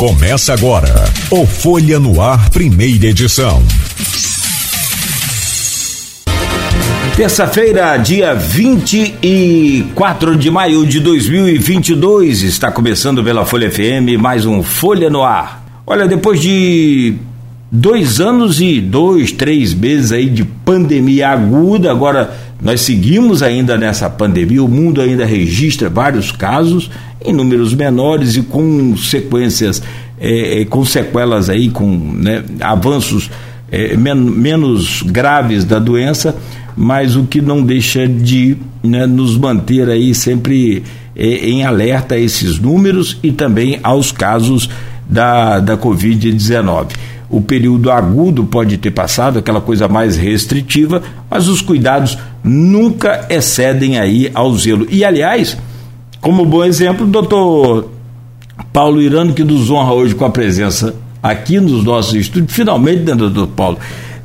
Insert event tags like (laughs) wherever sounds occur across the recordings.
Começa agora o Folha no Ar, primeira edição. Terça-feira, dia 24 de maio de 2022, está começando pela Folha FM mais um Folha no Ar. Olha, depois de dois anos e dois, três meses aí de pandemia aguda, agora nós seguimos ainda nessa pandemia, o mundo ainda registra vários casos em números menores e com sequências, é, é, com sequelas aí, com né, avanços é, men menos graves da doença, mas o que não deixa de né, nos manter aí sempre é, em alerta a esses números e também aos casos da, da Covid-19 o período agudo pode ter passado, aquela coisa mais restritiva, mas os cuidados nunca excedem aí ao zelo. E, aliás, como bom exemplo, o doutor Paulo Irano, que nos honra hoje com a presença aqui nos nossos estúdios, finalmente, né, doutor Paulo?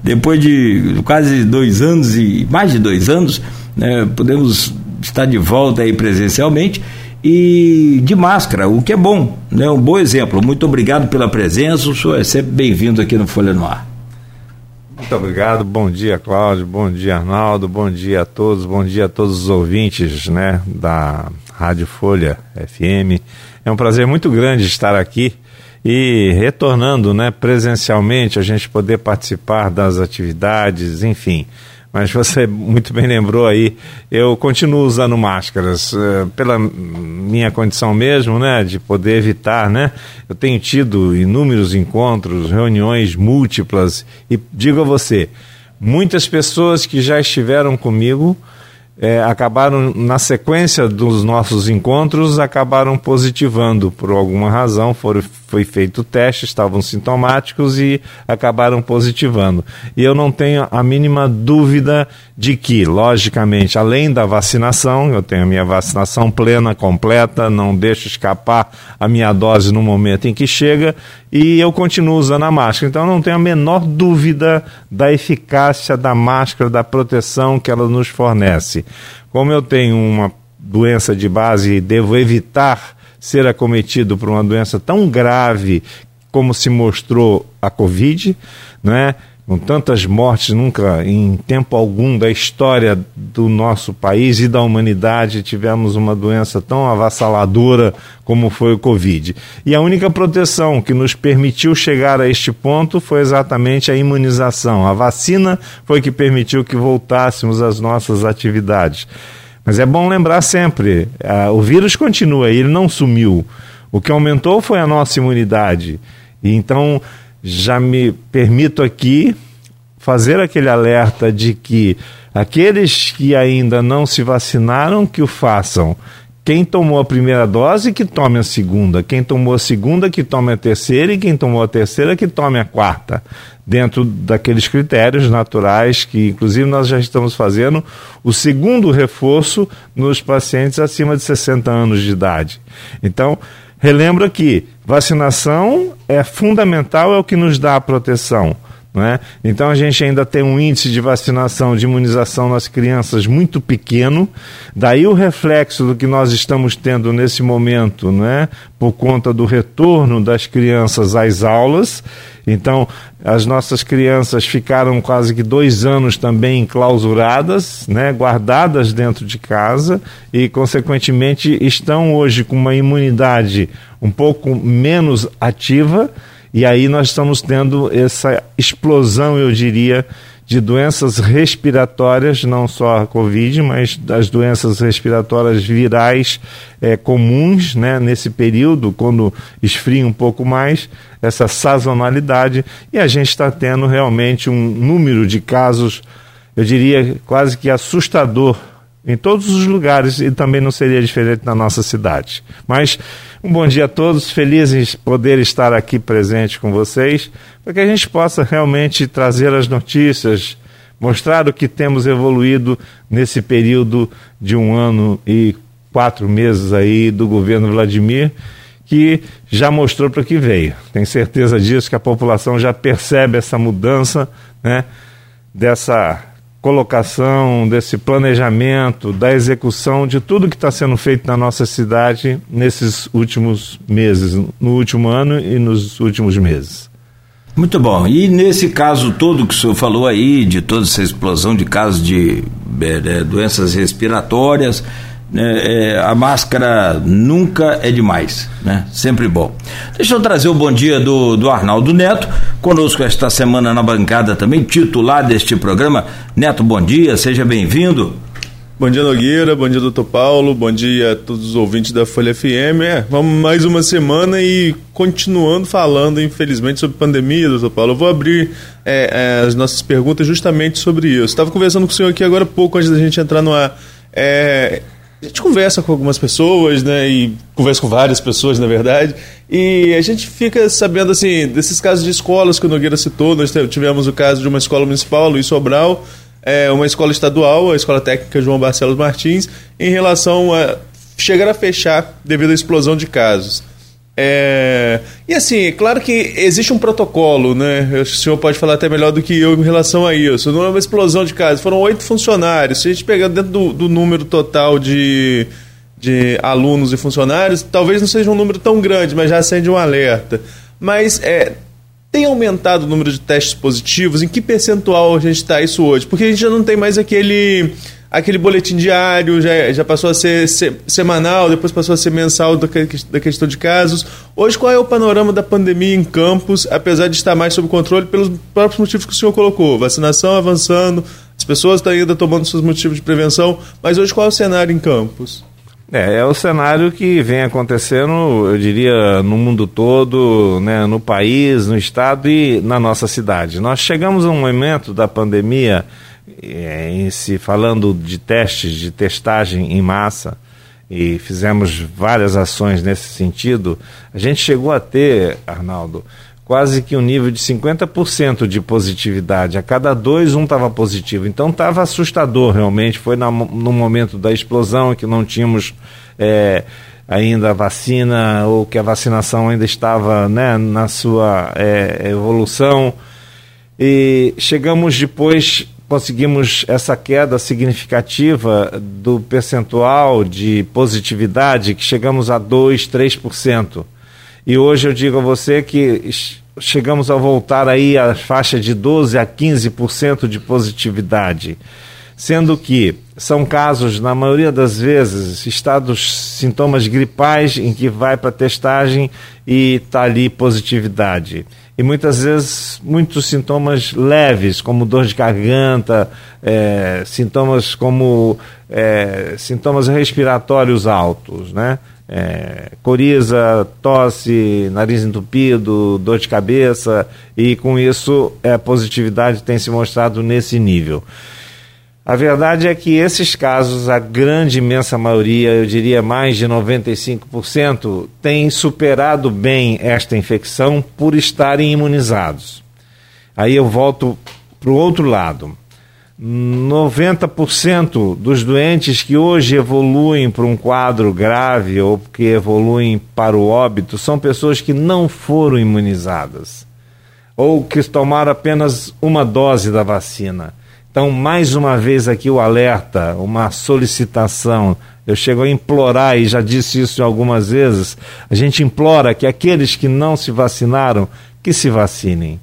Depois de quase dois anos e mais de dois anos, né, podemos estar de volta aí presencialmente e de máscara, o que é bom, né? Um bom exemplo. Muito obrigado pela presença, o senhor é sempre bem-vindo aqui no Folha no Ar. Muito obrigado, bom dia Cláudio, bom dia Arnaldo, bom dia a todos, bom dia a todos os ouvintes né, da Rádio Folha FM. É um prazer muito grande estar aqui e retornando né, presencialmente, a gente poder participar das atividades, enfim. Mas você muito bem lembrou aí, eu continuo usando máscaras uh, pela minha condição mesmo, né, de poder evitar, né? Eu tenho tido inúmeros encontros, reuniões múltiplas e digo a você, muitas pessoas que já estiveram comigo é, acabaram, na sequência dos nossos encontros, acabaram positivando por alguma razão, foram, foi feito o teste, estavam sintomáticos e acabaram positivando. E eu não tenho a mínima dúvida de que, logicamente, além da vacinação, eu tenho a minha vacinação plena, completa, não deixo escapar a minha dose no momento em que chega, e eu continuo usando a máscara. Então, eu não tenho a menor dúvida da eficácia da máscara, da proteção que ela nos fornece. Como eu tenho uma doença de base e devo evitar ser acometido por uma doença tão grave como se mostrou a Covid, não é? com tantas mortes nunca em tempo algum da história do nosso país e da humanidade tivemos uma doença tão avassaladora como foi o Covid. E a única proteção que nos permitiu chegar a este ponto foi exatamente a imunização. A vacina foi que permitiu que voltássemos às nossas atividades. Mas é bom lembrar sempre, o vírus continua, ele não sumiu. O que aumentou foi a nossa imunidade. E então já me permito aqui fazer aquele alerta de que aqueles que ainda não se vacinaram, que o façam. Quem tomou a primeira dose, que tome a segunda. Quem tomou a segunda, que tome a terceira. E quem tomou a terceira, que tome a quarta. Dentro daqueles critérios naturais que, inclusive, nós já estamos fazendo o segundo reforço nos pacientes acima de 60 anos de idade. Então, relembro aqui: vacinação é fundamental, é o que nos dá a proteção. É? Então a gente ainda tem um índice de vacinação, de imunização nas crianças muito pequeno. Daí o reflexo do que nós estamos tendo nesse momento, né? por conta do retorno das crianças às aulas. Então as nossas crianças ficaram quase que dois anos também enclausuradas, né? guardadas dentro de casa e, consequentemente, estão hoje com uma imunidade um pouco menos ativa e aí nós estamos tendo essa explosão, eu diria, de doenças respiratórias, não só a Covid, mas das doenças respiratórias virais é, comuns né, nesse período, quando esfria um pouco mais, essa sazonalidade, e a gente está tendo realmente um número de casos, eu diria, quase que assustador em todos os lugares e também não seria diferente na nossa cidade. Mas um bom dia a todos, felizes poder estar aqui presente com vocês, para que a gente possa realmente trazer as notícias, mostrar o que temos evoluído nesse período de um ano e quatro meses aí do governo Vladimir, que já mostrou para que veio. Tenho certeza disso que a população já percebe essa mudança, né, dessa colocação, desse planejamento, da execução de tudo que está sendo feito na nossa cidade nesses últimos meses, no último ano e nos últimos meses. Muito bom. E nesse caso todo que o senhor falou aí, de toda essa explosão de casos de é, doenças respiratórias, é, a máscara nunca é demais, né? Sempre bom. Deixa eu trazer o bom dia do, do Arnaldo Neto, conosco esta semana na bancada também, titular deste programa. Neto, bom dia, seja bem-vindo. Bom dia, Nogueira. Bom dia, doutor Paulo. Bom dia a todos os ouvintes da Folha FM. É, vamos mais uma semana e continuando falando, infelizmente, sobre pandemia, doutor Paulo. Eu vou abrir é, é, as nossas perguntas justamente sobre isso. Estava conversando com o senhor aqui agora há pouco, antes da gente entrar no ar. É, a gente conversa com algumas pessoas, né? E conversa com várias pessoas, na verdade. E a gente fica sabendo, assim, desses casos de escolas que o Nogueira citou. Nós tivemos o caso de uma escola municipal, Luiz Sobral, é, uma escola estadual, a Escola Técnica João Barcelos Martins, em relação a chegar a fechar devido à explosão de casos. É... E assim, claro que existe um protocolo, né? O senhor pode falar até melhor do que eu em relação a isso. Não é uma explosão de casos, foram oito funcionários. Se a gente pegar dentro do, do número total de, de alunos e funcionários, talvez não seja um número tão grande, mas já acende um alerta. Mas é, tem aumentado o número de testes positivos? Em que percentual a gente está isso hoje? Porque a gente já não tem mais aquele aquele boletim diário, já, já passou a ser se, semanal, depois passou a ser mensal da, da questão de casos. Hoje, qual é o panorama da pandemia em campos, apesar de estar mais sob controle pelos próprios motivos que o senhor colocou? Vacinação avançando, as pessoas estão ainda tomando seus motivos de prevenção, mas hoje qual é o cenário em campos? É, é o cenário que vem acontecendo, eu diria, no mundo todo, né, no país, no estado e na nossa cidade. Nós chegamos a um momento da pandemia, em se falando de testes, de testagem em massa, e fizemos várias ações nesse sentido. A gente chegou a ter, Arnaldo, quase que um nível de 50% de positividade. A cada dois, um estava positivo. Então estava assustador realmente. Foi no, no momento da explosão que não tínhamos é, ainda a vacina ou que a vacinação ainda estava né, na sua é, evolução. E chegamos depois, conseguimos essa queda significativa do percentual de positividade, que chegamos a 2, 3%. E hoje eu digo a você que chegamos a voltar aí à faixa de 12 a 15% de positividade, sendo que são casos, na maioria das vezes, estados, sintomas gripais em que vai para testagem e está ali positividade. E muitas vezes muitos sintomas leves, como dor de garganta, é, sintomas como é, sintomas respiratórios altos, né? é, coriza, tosse, nariz entupido, dor de cabeça, e com isso é, a positividade tem se mostrado nesse nível. A verdade é que esses casos, a grande imensa maioria, eu diria mais de 95%, têm superado bem esta infecção por estarem imunizados. Aí eu volto para o outro lado. 90% dos doentes que hoje evoluem para um quadro grave ou que evoluem para o óbito são pessoas que não foram imunizadas ou que tomaram apenas uma dose da vacina. Então, mais uma vez aqui o alerta, uma solicitação. Eu chego a implorar, e já disse isso algumas vezes, a gente implora que aqueles que não se vacinaram, que se vacinem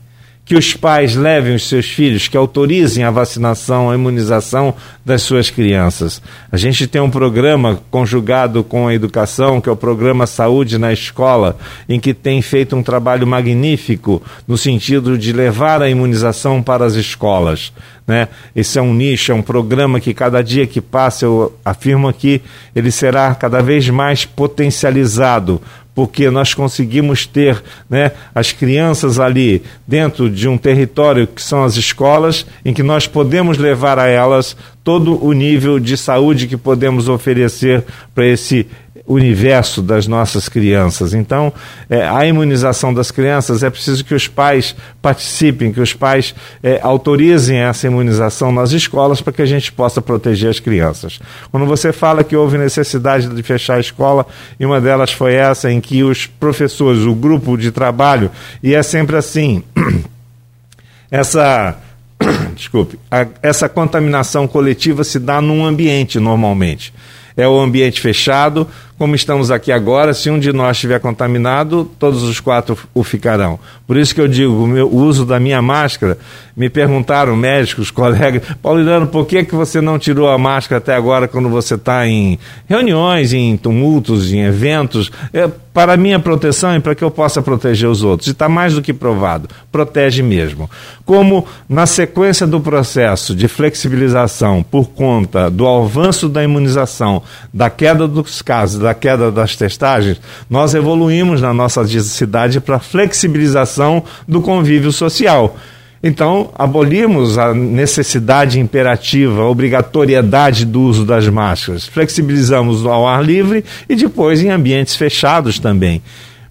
que os pais levem os seus filhos, que autorizem a vacinação, a imunização das suas crianças. A gente tem um programa conjugado com a educação, que é o programa Saúde na Escola, em que tem feito um trabalho magnífico no sentido de levar a imunização para as escolas. Né? Esse é um nicho, é um programa que cada dia que passa, eu afirmo que ele será cada vez mais potencializado, porque nós conseguimos ter né, as crianças ali dentro de um território que são as escolas, em que nós podemos levar a elas todo o nível de saúde que podemos oferecer para esse universo das nossas crianças. Então, é, a imunização das crianças é preciso que os pais participem, que os pais é, autorizem essa imunização nas escolas para que a gente possa proteger as crianças. Quando você fala que houve necessidade de fechar a escola, e uma delas foi essa em que os professores, o grupo de trabalho, e é sempre assim, (clears throat) essa (clears throat) desculpe, a, essa contaminação coletiva se dá num ambiente normalmente. É o ambiente fechado, como estamos aqui agora, se um de nós estiver contaminado, todos os quatro o ficarão. Por isso que eu digo, o, meu, uso da minha máscara, me perguntaram médicos, (laughs) colegas, Paulino, por que, que você não tirou a máscara até agora quando você está em reuniões, em tumultos, em eventos? É, para minha proteção e para que eu possa proteger os outros. E está mais do que provado, protege mesmo. Como na sequência do processo de flexibilização por conta do avanço da imunização, da queda dos casos, da queda das testagens, nós evoluímos na nossa cidade para flexibilização do convívio social. Então, abolimos a necessidade imperativa, a obrigatoriedade do uso das máscaras, flexibilizamos ao ar livre e depois em ambientes fechados também.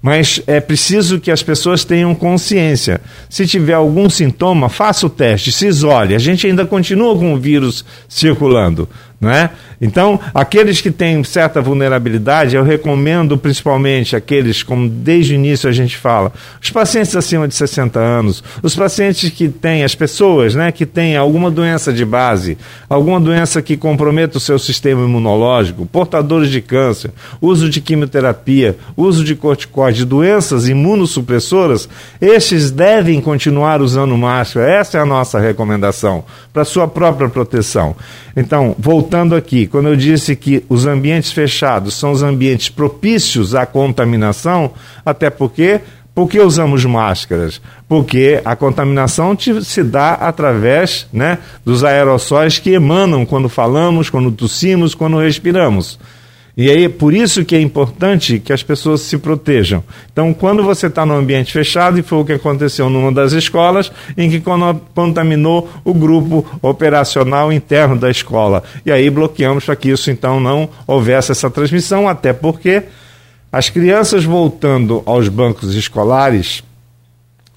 Mas é preciso que as pessoas tenham consciência. Se tiver algum sintoma, faça o teste, se isole. A gente ainda continua com o vírus circulando. Não é? Então, aqueles que têm certa vulnerabilidade, eu recomendo principalmente aqueles, como desde o início a gente fala, os pacientes acima de 60 anos, os pacientes que têm, as pessoas né, que têm alguma doença de base, alguma doença que comprometa o seu sistema imunológico, portadores de câncer, uso de quimioterapia, uso de corticoide, doenças imunossupressoras, estes devem continuar usando máscara. Essa é a nossa recomendação para sua própria proteção. Então, voltando aqui, quando eu disse que os ambientes fechados são os ambientes propícios à contaminação, até porque por que usamos máscaras? Porque a contaminação se dá através né, dos aerossóis que emanam quando falamos, quando tossimos, quando respiramos. E aí, por isso que é importante que as pessoas se protejam. Então, quando você está no ambiente fechado, e foi o que aconteceu numa das escolas, em que contaminou o grupo operacional interno da escola. E aí bloqueamos para que isso, então, não houvesse essa transmissão, até porque as crianças voltando aos bancos escolares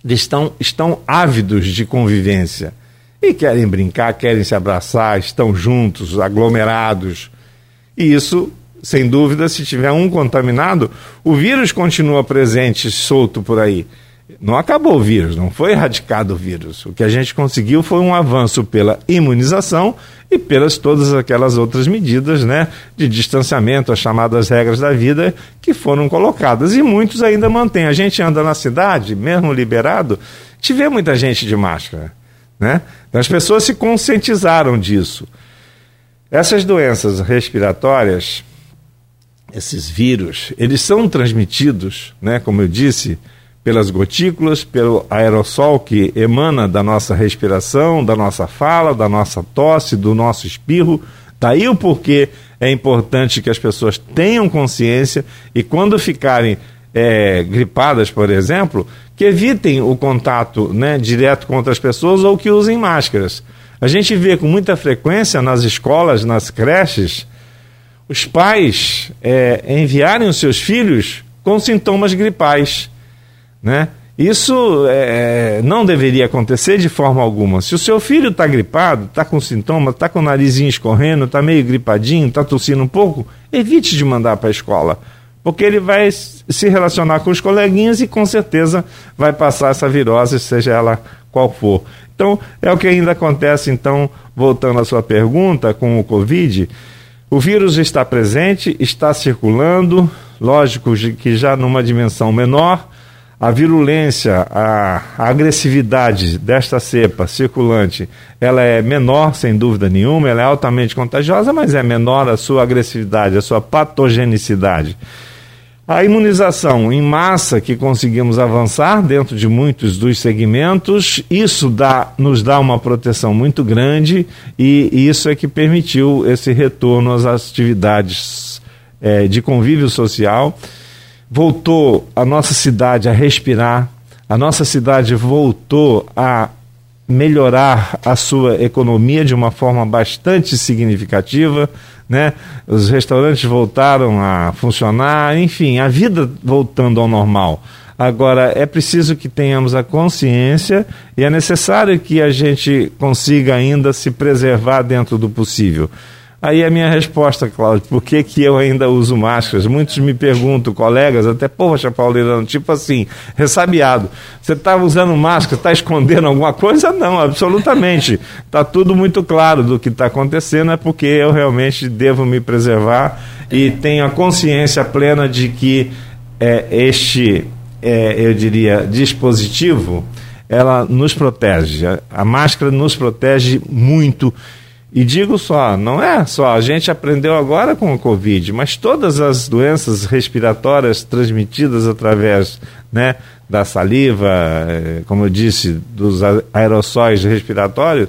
estão, estão ávidos de convivência. E querem brincar, querem se abraçar, estão juntos, aglomerados. E isso sem dúvida, se tiver um contaminado, o vírus continua presente, solto por aí. Não acabou o vírus, não foi erradicado o vírus. O que a gente conseguiu foi um avanço pela imunização e pelas todas aquelas outras medidas né, de distanciamento, as chamadas regras da vida, que foram colocadas. E muitos ainda mantêm. A gente anda na cidade, mesmo liberado, vê muita gente de máscara. Né? Então as pessoas se conscientizaram disso. Essas doenças respiratórias, esses vírus, eles são transmitidos, né, como eu disse, pelas gotículas, pelo aerossol que emana da nossa respiração, da nossa fala, da nossa tosse, do nosso espirro. Daí o porquê é importante que as pessoas tenham consciência e quando ficarem é, gripadas, por exemplo, que evitem o contato né, direto com outras pessoas ou que usem máscaras. A gente vê com muita frequência nas escolas, nas creches, os pais é, enviarem os seus filhos com sintomas gripais. Né? Isso é, não deveria acontecer de forma alguma. Se o seu filho está gripado, está com sintomas, está com o narizinho escorrendo, está meio gripadinho, está tossindo um pouco, evite de mandar para a escola. Porque ele vai se relacionar com os coleguinhas e com certeza vai passar essa virose, seja ela qual for. Então, é o que ainda acontece, então, voltando à sua pergunta com o Covid, o vírus está presente, está circulando, lógico que já numa dimensão menor. A virulência, a, a, agressividade desta cepa circulante, ela é menor, sem dúvida nenhuma, ela é altamente contagiosa, mas é menor a sua agressividade, a sua patogenicidade. A imunização em massa que conseguimos avançar dentro de muitos dos segmentos, isso dá, nos dá uma proteção muito grande e, isso é que permitiu esse retorno às atividades é, de convívio social. Voltou a nossa cidade a respirar, a nossa cidade voltou a melhorar a sua economia de uma forma bastante significativa né? Os restaurantes voltaram a funcionar, enfim, a vida voltando ao normal. Agora, é preciso que tenhamos a consciência e é necessário que a gente consiga ainda se preservar dentro do possível. Aí a minha resposta, Cláudio, por que, que eu ainda uso máscaras? Muitos me perguntam, colegas, até, poxa, Paulino, tipo assim, ressabiado. Você está usando máscara, está escondendo alguma coisa? Não, absolutamente. Está tudo muito claro do que está acontecendo, é porque eu realmente devo me preservar e tenho a consciência plena de que é, este, é, eu diria, dispositivo, ela nos protege. A máscara nos protege muito e digo só, não é só, a gente aprendeu agora com o Covid, mas todas as doenças respiratórias transmitidas através né, da saliva, eh, como eu disse, dos aerossóis respiratórios,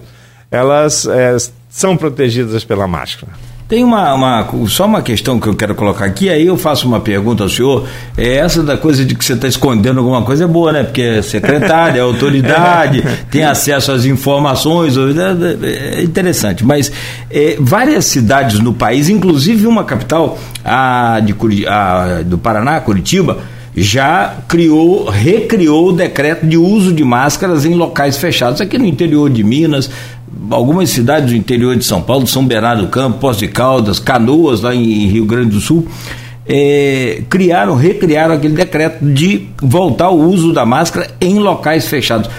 elas é, são protegidas pela máscara. Tem uma, uma, só uma questão que eu quero colocar aqui, aí eu faço uma pergunta ao senhor. É essa da coisa de que você está escondendo alguma coisa é boa, né? Porque é secretária, é autoridade, (laughs) tem acesso às informações, é, é interessante. Mas é, várias cidades no país, inclusive uma capital, a, de, a do Paraná, Curitiba, já criou, recriou o decreto de uso de máscaras em locais fechados. Aqui no interior de Minas, algumas cidades do interior de São Paulo, São Bernardo do Campo, Poço de Caldas, Canoas, lá em Rio Grande do Sul, é, criaram, recriaram aquele decreto de voltar ao uso da máscara em locais fechados.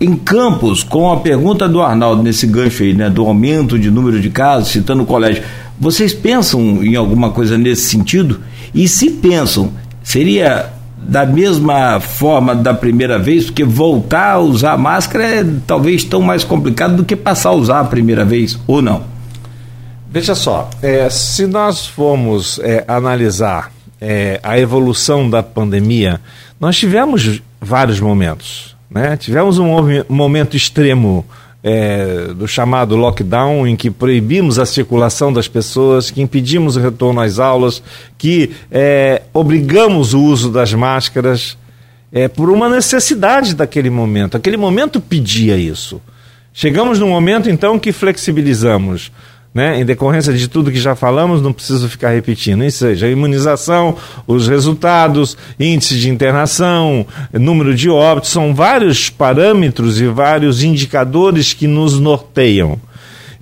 Em Campos, com a pergunta do Arnaldo nesse gancho aí, né, do aumento de número de casos, citando o colégio, vocês pensam em alguma coisa nesse sentido? E se pensam, seria da mesma forma da primeira vez, porque voltar a usar máscara é talvez tão mais complicado do que passar a usar a primeira vez, ou não? Veja só, é, se nós formos é, analisar é, a evolução da pandemia, nós tivemos vários momentos. Né? Tivemos um momento extremo é, do chamado lockdown, em que proibimos a circulação das pessoas, que impedimos o retorno às aulas, que é, obrigamos o uso das máscaras, é, por uma necessidade daquele momento. Aquele momento pedia isso. Chegamos num momento, então, que flexibilizamos né? Em decorrência de tudo que já falamos, não preciso ficar repetindo. Ou seja, a imunização, os resultados, índice de internação, número de óbitos, são vários parâmetros e vários indicadores que nos norteiam.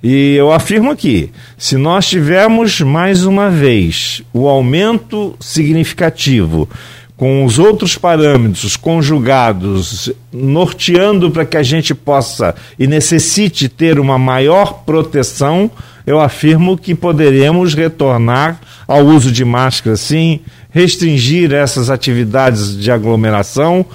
E eu afirmo aqui: se nós tivermos mais uma vez o aumento significativo com os outros parâmetros conjugados, norteando para que a gente possa e necessite ter uma maior proteção, eu afirmo que poderemos retornar ao uso de máscara sim, restringir essas atividades de aglomeração.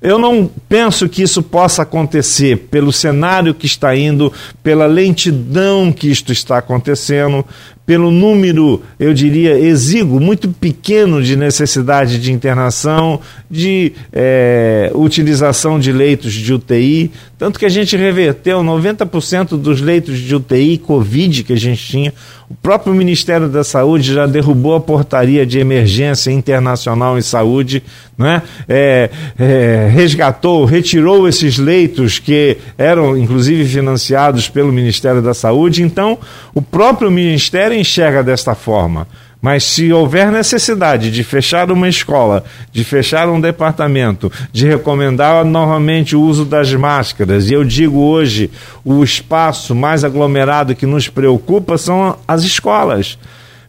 Eu não penso que isso possa acontecer pelo cenário que está indo, pela lentidão que isto está acontecendo, pelo número, eu diria, exíguo, muito pequeno de necessidade de internação, de é, utilização de leitos de UTI, tanto que a gente reverteu 90% dos leitos de UTI Covid que a gente tinha. O próprio Ministério da Saúde já derrubou a portaria de emergência internacional em saúde, né? É, é, resgatou, retirou esses leitos que eram inclusive financiados pelo Ministério da Saúde. Então, o próprio Ministério enxerga desta forma. Mas se houver necessidade de fechar uma escola, de fechar um departamento, de recomendar novamente o uso das máscaras, e eu digo hoje, o espaço mais aglomerado que nos preocupa são as escolas,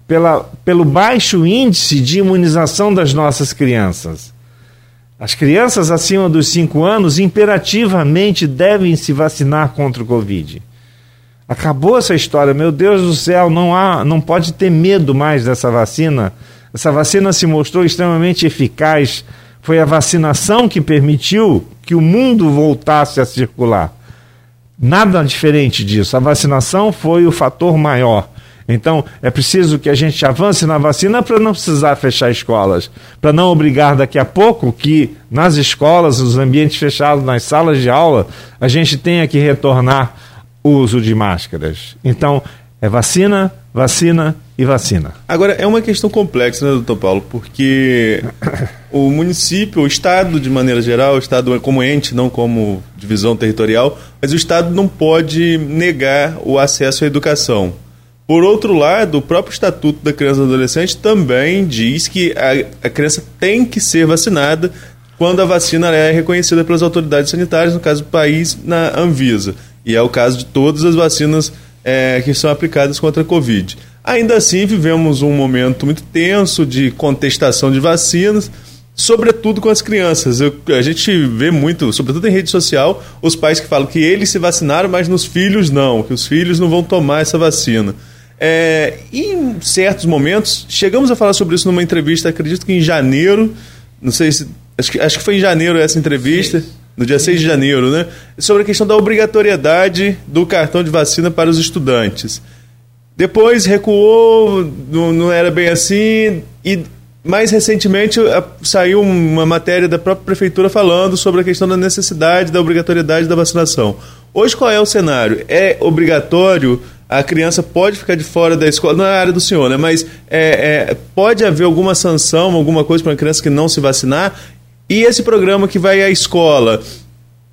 pela, pelo baixo índice de imunização das nossas crianças. As crianças acima dos 5 anos imperativamente devem se vacinar contra o Covid. Acabou essa história, meu Deus do céu, não há, não pode ter medo mais dessa vacina. Essa vacina se mostrou extremamente eficaz. Foi a vacinação que permitiu que o mundo voltasse a circular. Nada diferente disso. A vacinação foi o fator maior. Então, é preciso que a gente avance na vacina para não precisar fechar escolas, para não obrigar daqui a pouco que nas escolas, nos ambientes fechados, nas salas de aula, a gente tenha que retornar o uso de máscaras. Então, é vacina, vacina e vacina. Agora, é uma questão complexa, né, doutor Paulo? Porque (coughs) o município, o Estado, de maneira geral, o Estado é como ente, não como divisão territorial, mas o Estado não pode negar o acesso à educação. Por outro lado, o próprio Estatuto da Criança e do Adolescente também diz que a, a criança tem que ser vacinada quando a vacina é reconhecida pelas autoridades sanitárias, no caso do país, na Anvisa. E é o caso de todas as vacinas é, que são aplicadas contra a Covid. Ainda assim, vivemos um momento muito tenso de contestação de vacinas, sobretudo com as crianças. Eu, a gente vê muito, sobretudo em rede social, os pais que falam que eles se vacinaram, mas nos filhos não, que os filhos não vão tomar essa vacina. É, em certos momentos, chegamos a falar sobre isso numa entrevista, acredito que em janeiro, não sei se. Acho que, acho que foi em janeiro essa entrevista. Sim no dia 6 de janeiro, né? Sobre a questão da obrigatoriedade do cartão de vacina para os estudantes. Depois recuou, não, não era bem assim, e mais recentemente saiu uma matéria da própria prefeitura falando sobre a questão da necessidade da obrigatoriedade da vacinação. Hoje qual é o cenário? É obrigatório a criança pode ficar de fora da escola, não é a área do senhor, né? Mas é, é, pode haver alguma sanção, alguma coisa para uma criança que não se vacinar? E esse programa que vai à escola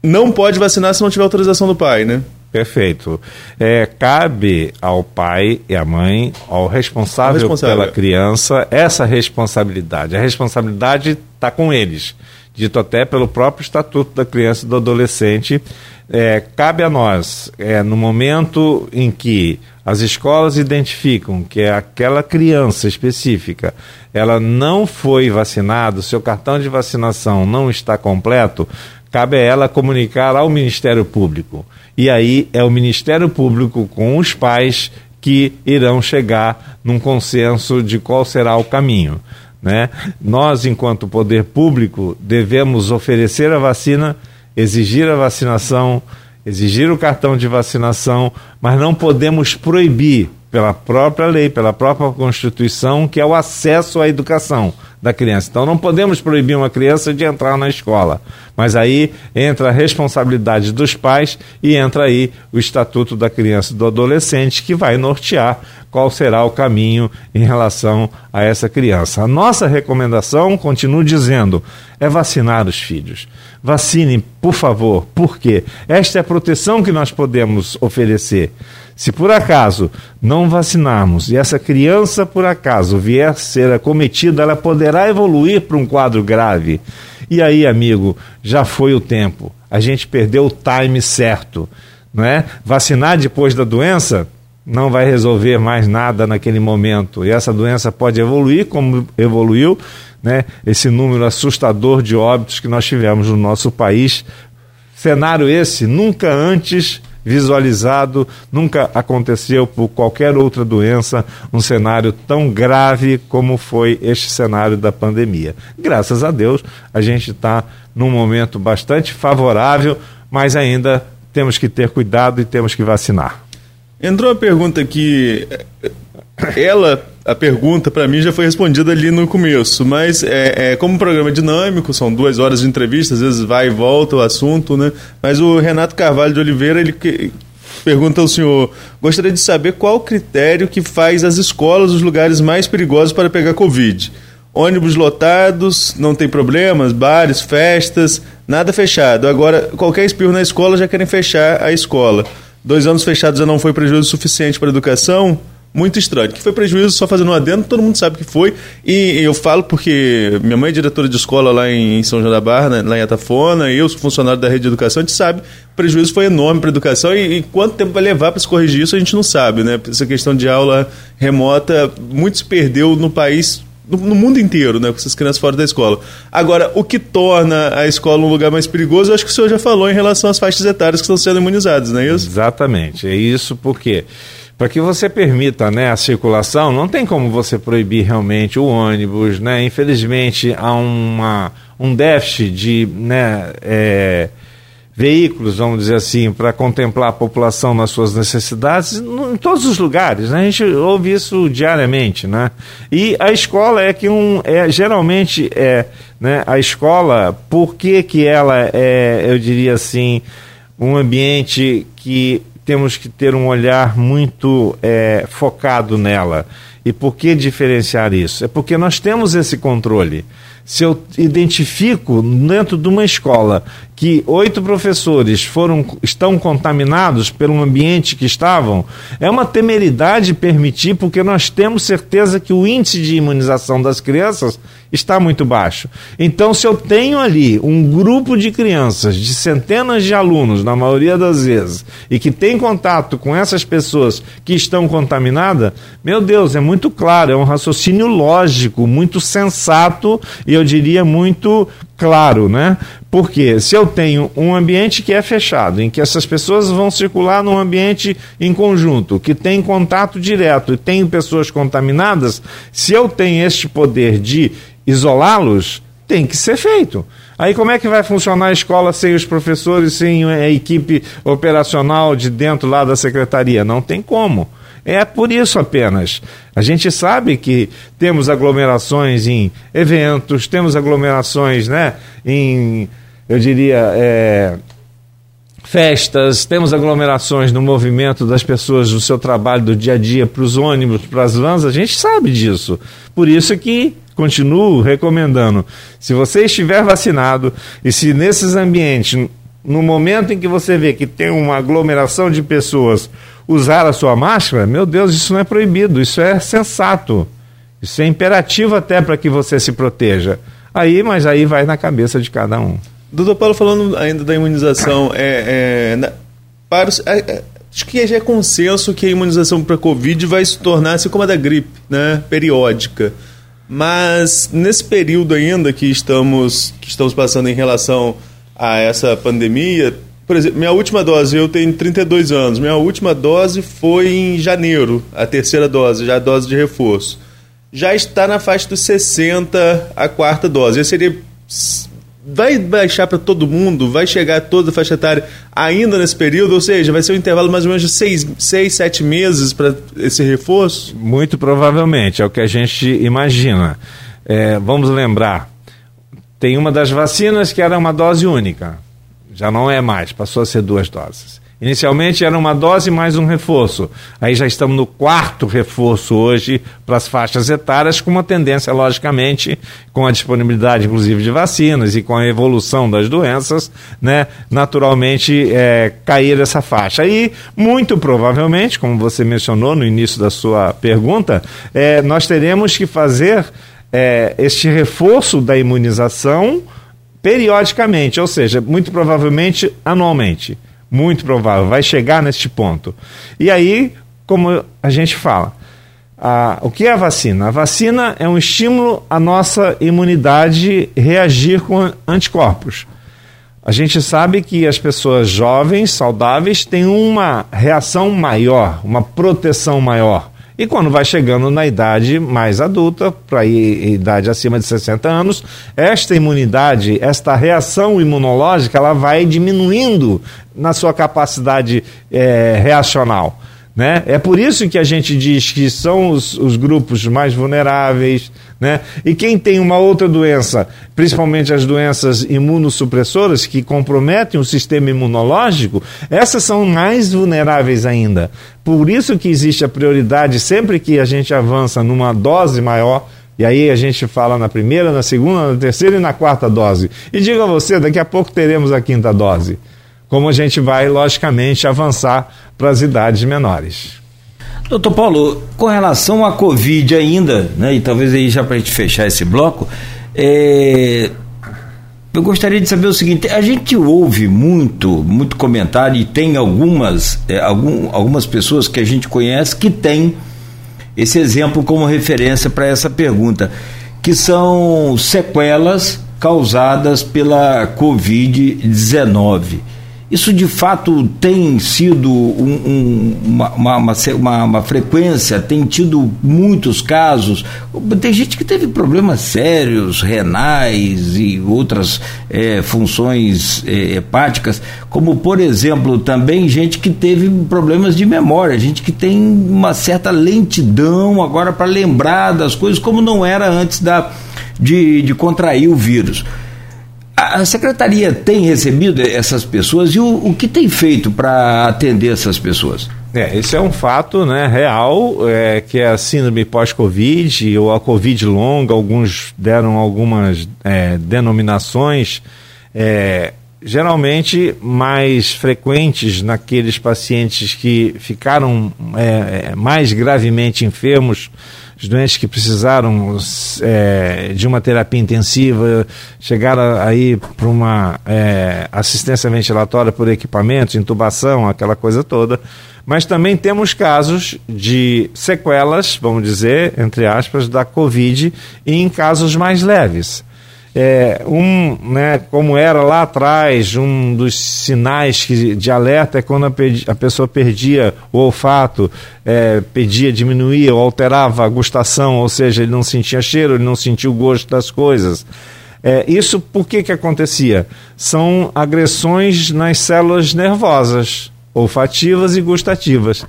não pode vacinar se não tiver autorização do pai, né? Perfeito. É, cabe ao pai e à mãe, ao responsável, responsável, pela criança, essa responsabilidade. A responsabilidade está com eles, dito até pelo próprio Estatuto da Criança e do Adolescente. É, cabe a nós, é, no momento em que as escolas identificam que é aquela criança específica ela não foi vacinada, seu cartão de vacinação não está completo, cabe a ela comunicar ao Ministério Público. E aí é o Ministério Público com os pais que irão chegar num consenso de qual será o caminho. Né? Nós, enquanto poder público, devemos oferecer a vacina, exigir a vacinação, exigir o cartão de vacinação, mas não podemos proibir pela própria lei, pela própria Constituição, que é o acesso à educação da criança. Então não podemos proibir uma criança de entrar na escola. Mas aí entra a responsabilidade dos pais e entra aí o Estatuto da Criança e do Adolescente, que vai nortear qual será o caminho em relação a essa criança. A nossa recomendação, continuo dizendo, é vacinar os filhos. Vacinem, por favor. Por quê? Esta é a proteção que nós podemos oferecer. Se por acaso não vacinarmos e essa criança por acaso vier ser acometida, ela poderá evoluir para um quadro grave. E aí, amigo, já foi o tempo. A gente perdeu o time certo, não é? Vacinar depois da doença não vai resolver mais nada naquele momento. E essa doença pode evoluir como evoluiu, né? Esse número assustador de óbitos que nós tivemos no nosso país. Cenário esse nunca antes visualizado, nunca aconteceu por qualquer outra doença um cenário tão grave como foi este cenário da pandemia. Graças a Deus, a gente está num momento bastante favorável, mas ainda temos que ter cuidado e temos que vacinar. Entrou uma pergunta aqui, ela a pergunta para mim já foi respondida ali no começo, mas é, é, como um programa dinâmico, são duas horas de entrevista, às vezes vai e volta o assunto, né? Mas o Renato Carvalho de Oliveira, ele que, pergunta ao senhor, gostaria de saber qual o critério que faz as escolas os lugares mais perigosos para pegar Covid. Ônibus lotados, não tem problemas, bares, festas, nada fechado. Agora, qualquer espirro na escola já querem fechar a escola. Dois anos fechados já não foi prejuízo suficiente para a educação? Muito estranho. Que foi prejuízo, só fazendo um adendo, todo mundo sabe que foi. E eu falo porque minha mãe é diretora de escola lá em São João da Barra, né, lá em Atafona, eu sou funcionário da rede de educação, a gente sabe o prejuízo foi enorme para a educação e, e, quanto tempo vai levar para se corrigir isso a gente não sabe, né? Essa questão de aula remota, muito se perdeu no país no, mundo inteiro, né, com essas crianças fora da escola. Agora, o que torna a escola um lugar mais perigoso, acho que o senhor já falou em relação às faixas etárias que estão sendo imunizadas, não é isso? Exatamente, é isso porque para que você permita né, a circulação, não tem como você proibir realmente o ônibus, né? Infelizmente há uma, um déficit de né, é, veículos, vamos dizer assim, para contemplar a população nas suas necessidades em todos os lugares. Né? A gente ouve isso diariamente, né? E a escola é que um é geralmente é, né? A escola, por que que ela é, eu diria assim, um ambiente que temos que ter um olhar muito é, focado nela. E por que diferenciar isso? É porque nós temos esse controle. Se eu identifico dentro de uma escola que oito professores foram, estão contaminados pelo ambiente que estavam, é uma temeridade permitir, porque nós temos certeza que o índice de imunização das crianças está muito baixo. Então, se eu tenho ali um grupo de crianças, de centenas de alunos, na maioria das vezes, e que tem contato com essas pessoas que estão contaminadas, meu Deus, é muito claro, é um raciocínio lógico, muito sensato e eu diria muito claro, né? Porque se eu tenho um ambiente que é fechado, em que essas pessoas vão circular num ambiente em conjunto, que tem contato direto e tem pessoas contaminadas, se eu tenho este poder de isolá-los, tem que ser feito. Aí como é que vai funcionar a escola sem os professores, sem a equipe operacional de dentro lá da secretaria? Não tem como. É por isso apenas. A gente sabe que temos aglomerações em eventos, temos aglomerações né, em, eu diria, é, festas, temos aglomerações no movimento das pessoas do seu trabalho do dia a dia para os ônibus, para as vans, a gente sabe disso. Por isso que continuo recomendando, se você estiver vacinado e se nesses ambientes, no momento em que você vê que tem uma aglomeração de pessoas, usar a sua máscara, meu Deus, isso não é proibido, isso é sensato. Isso é imperativo até para que você se proteja. Aí, mas aí vai na cabeça de cada um. Doutor Paulo, falando ainda da imunização, é, é, na, para é, é acho que já é consenso que a imunização para a Covid vai se tornar assim como a da gripe, né, periódica. Mas nesse período ainda que estamos, que estamos passando em relação a essa pandemia, por exemplo, minha última dose, eu tenho 32 anos, minha última dose foi em janeiro, a terceira dose, já a dose de reforço. Já está na faixa dos 60 a quarta dose. Esse seria vai baixar para todo mundo, vai chegar a toda a faixa etária ainda nesse período, ou seja, vai ser um intervalo mais ou menos de seis, seis sete meses para esse reforço? Muito provavelmente, é o que a gente imagina. É, vamos lembrar, tem uma das vacinas que era uma dose única. Já não é mais, passou a ser duas doses. Inicialmente era uma dose mais um reforço. Aí já estamos no quarto reforço hoje para as faixas etárias, com uma tendência, logicamente, com a disponibilidade, inclusive, de vacinas e com a evolução das doenças, né, naturalmente é, cair essa faixa. E, muito provavelmente, como você mencionou no início da sua pergunta, é, nós teremos que fazer é, este reforço da imunização periodicamente, ou seja, muito provavelmente anualmente. Muito provável, vai chegar neste ponto. E aí, como a gente fala, a, o que é a vacina? A vacina é um estímulo à nossa imunidade reagir com anticorpos. A gente sabe que as pessoas jovens, saudáveis, têm uma reação maior, uma proteção maior. E quando vai chegando na idade mais adulta, para idade acima de 60 anos, esta imunidade, esta reação imunológica, ela vai diminuindo na sua capacidade é, reacional. Né? É por isso que a gente diz que são os, os grupos mais vulneráveis. Né? E quem tem uma outra doença, principalmente as doenças imunossupressoras que comprometem o sistema imunológico, essas são mais vulneráveis ainda. Por isso que existe a prioridade sempre que a gente avança numa dose maior. E aí a gente fala na primeira, na segunda, na terceira e na quarta dose. E diga a você, daqui a pouco teremos a quinta dose como a gente vai, logicamente, avançar para as idades menores. Doutor Paulo, com relação à Covid ainda, né, e talvez aí já para a gente fechar esse bloco, é, eu gostaria de saber o seguinte: a gente ouve muito, muito comentário e tem algumas, é, algum, algumas pessoas que a gente conhece que têm esse exemplo como referência para essa pergunta, que são sequelas causadas pela Covid-19. Isso de fato tem sido um, um, uma, uma, uma, uma, frequência, tem tido muitos casos. Tem gente que teve problemas sérios, renais e outras é, funções é, hepáticas, como por exemplo também gente que teve problemas de memória, gente que tem uma certa lentidão agora para lembrar das coisas como não era antes da, de, de contrair o vírus. A secretaria tem recebido essas pessoas e o, o que tem feito para atender essas pessoas? É, esse é um fato né, real, é, que é a síndrome pós-Covid ou a Covid longa, alguns deram algumas é, denominações, é, geralmente mais frequentes naqueles pacientes que ficaram é, é, mais gravemente enfermos os doentes que precisaram é, de uma terapia intensiva, chegaram aí para uma é, assistência ventilatória por equipamentos, intubação, aquela coisa toda. Mas também temos casos de sequelas, vamos dizer, entre aspas, da Covid e em casos mais leves. É, um, né, como era lá atrás, um dos sinais que, de alerta é quando a, a pessoa perdia o olfato, é, pedia, diminuía ou alterava a gustação, ou seja, ele não sentia cheiro, ele não sentia o gosto das coisas. É, isso por que, que acontecia? São agressões nas células nervosas olfativas e gustativas.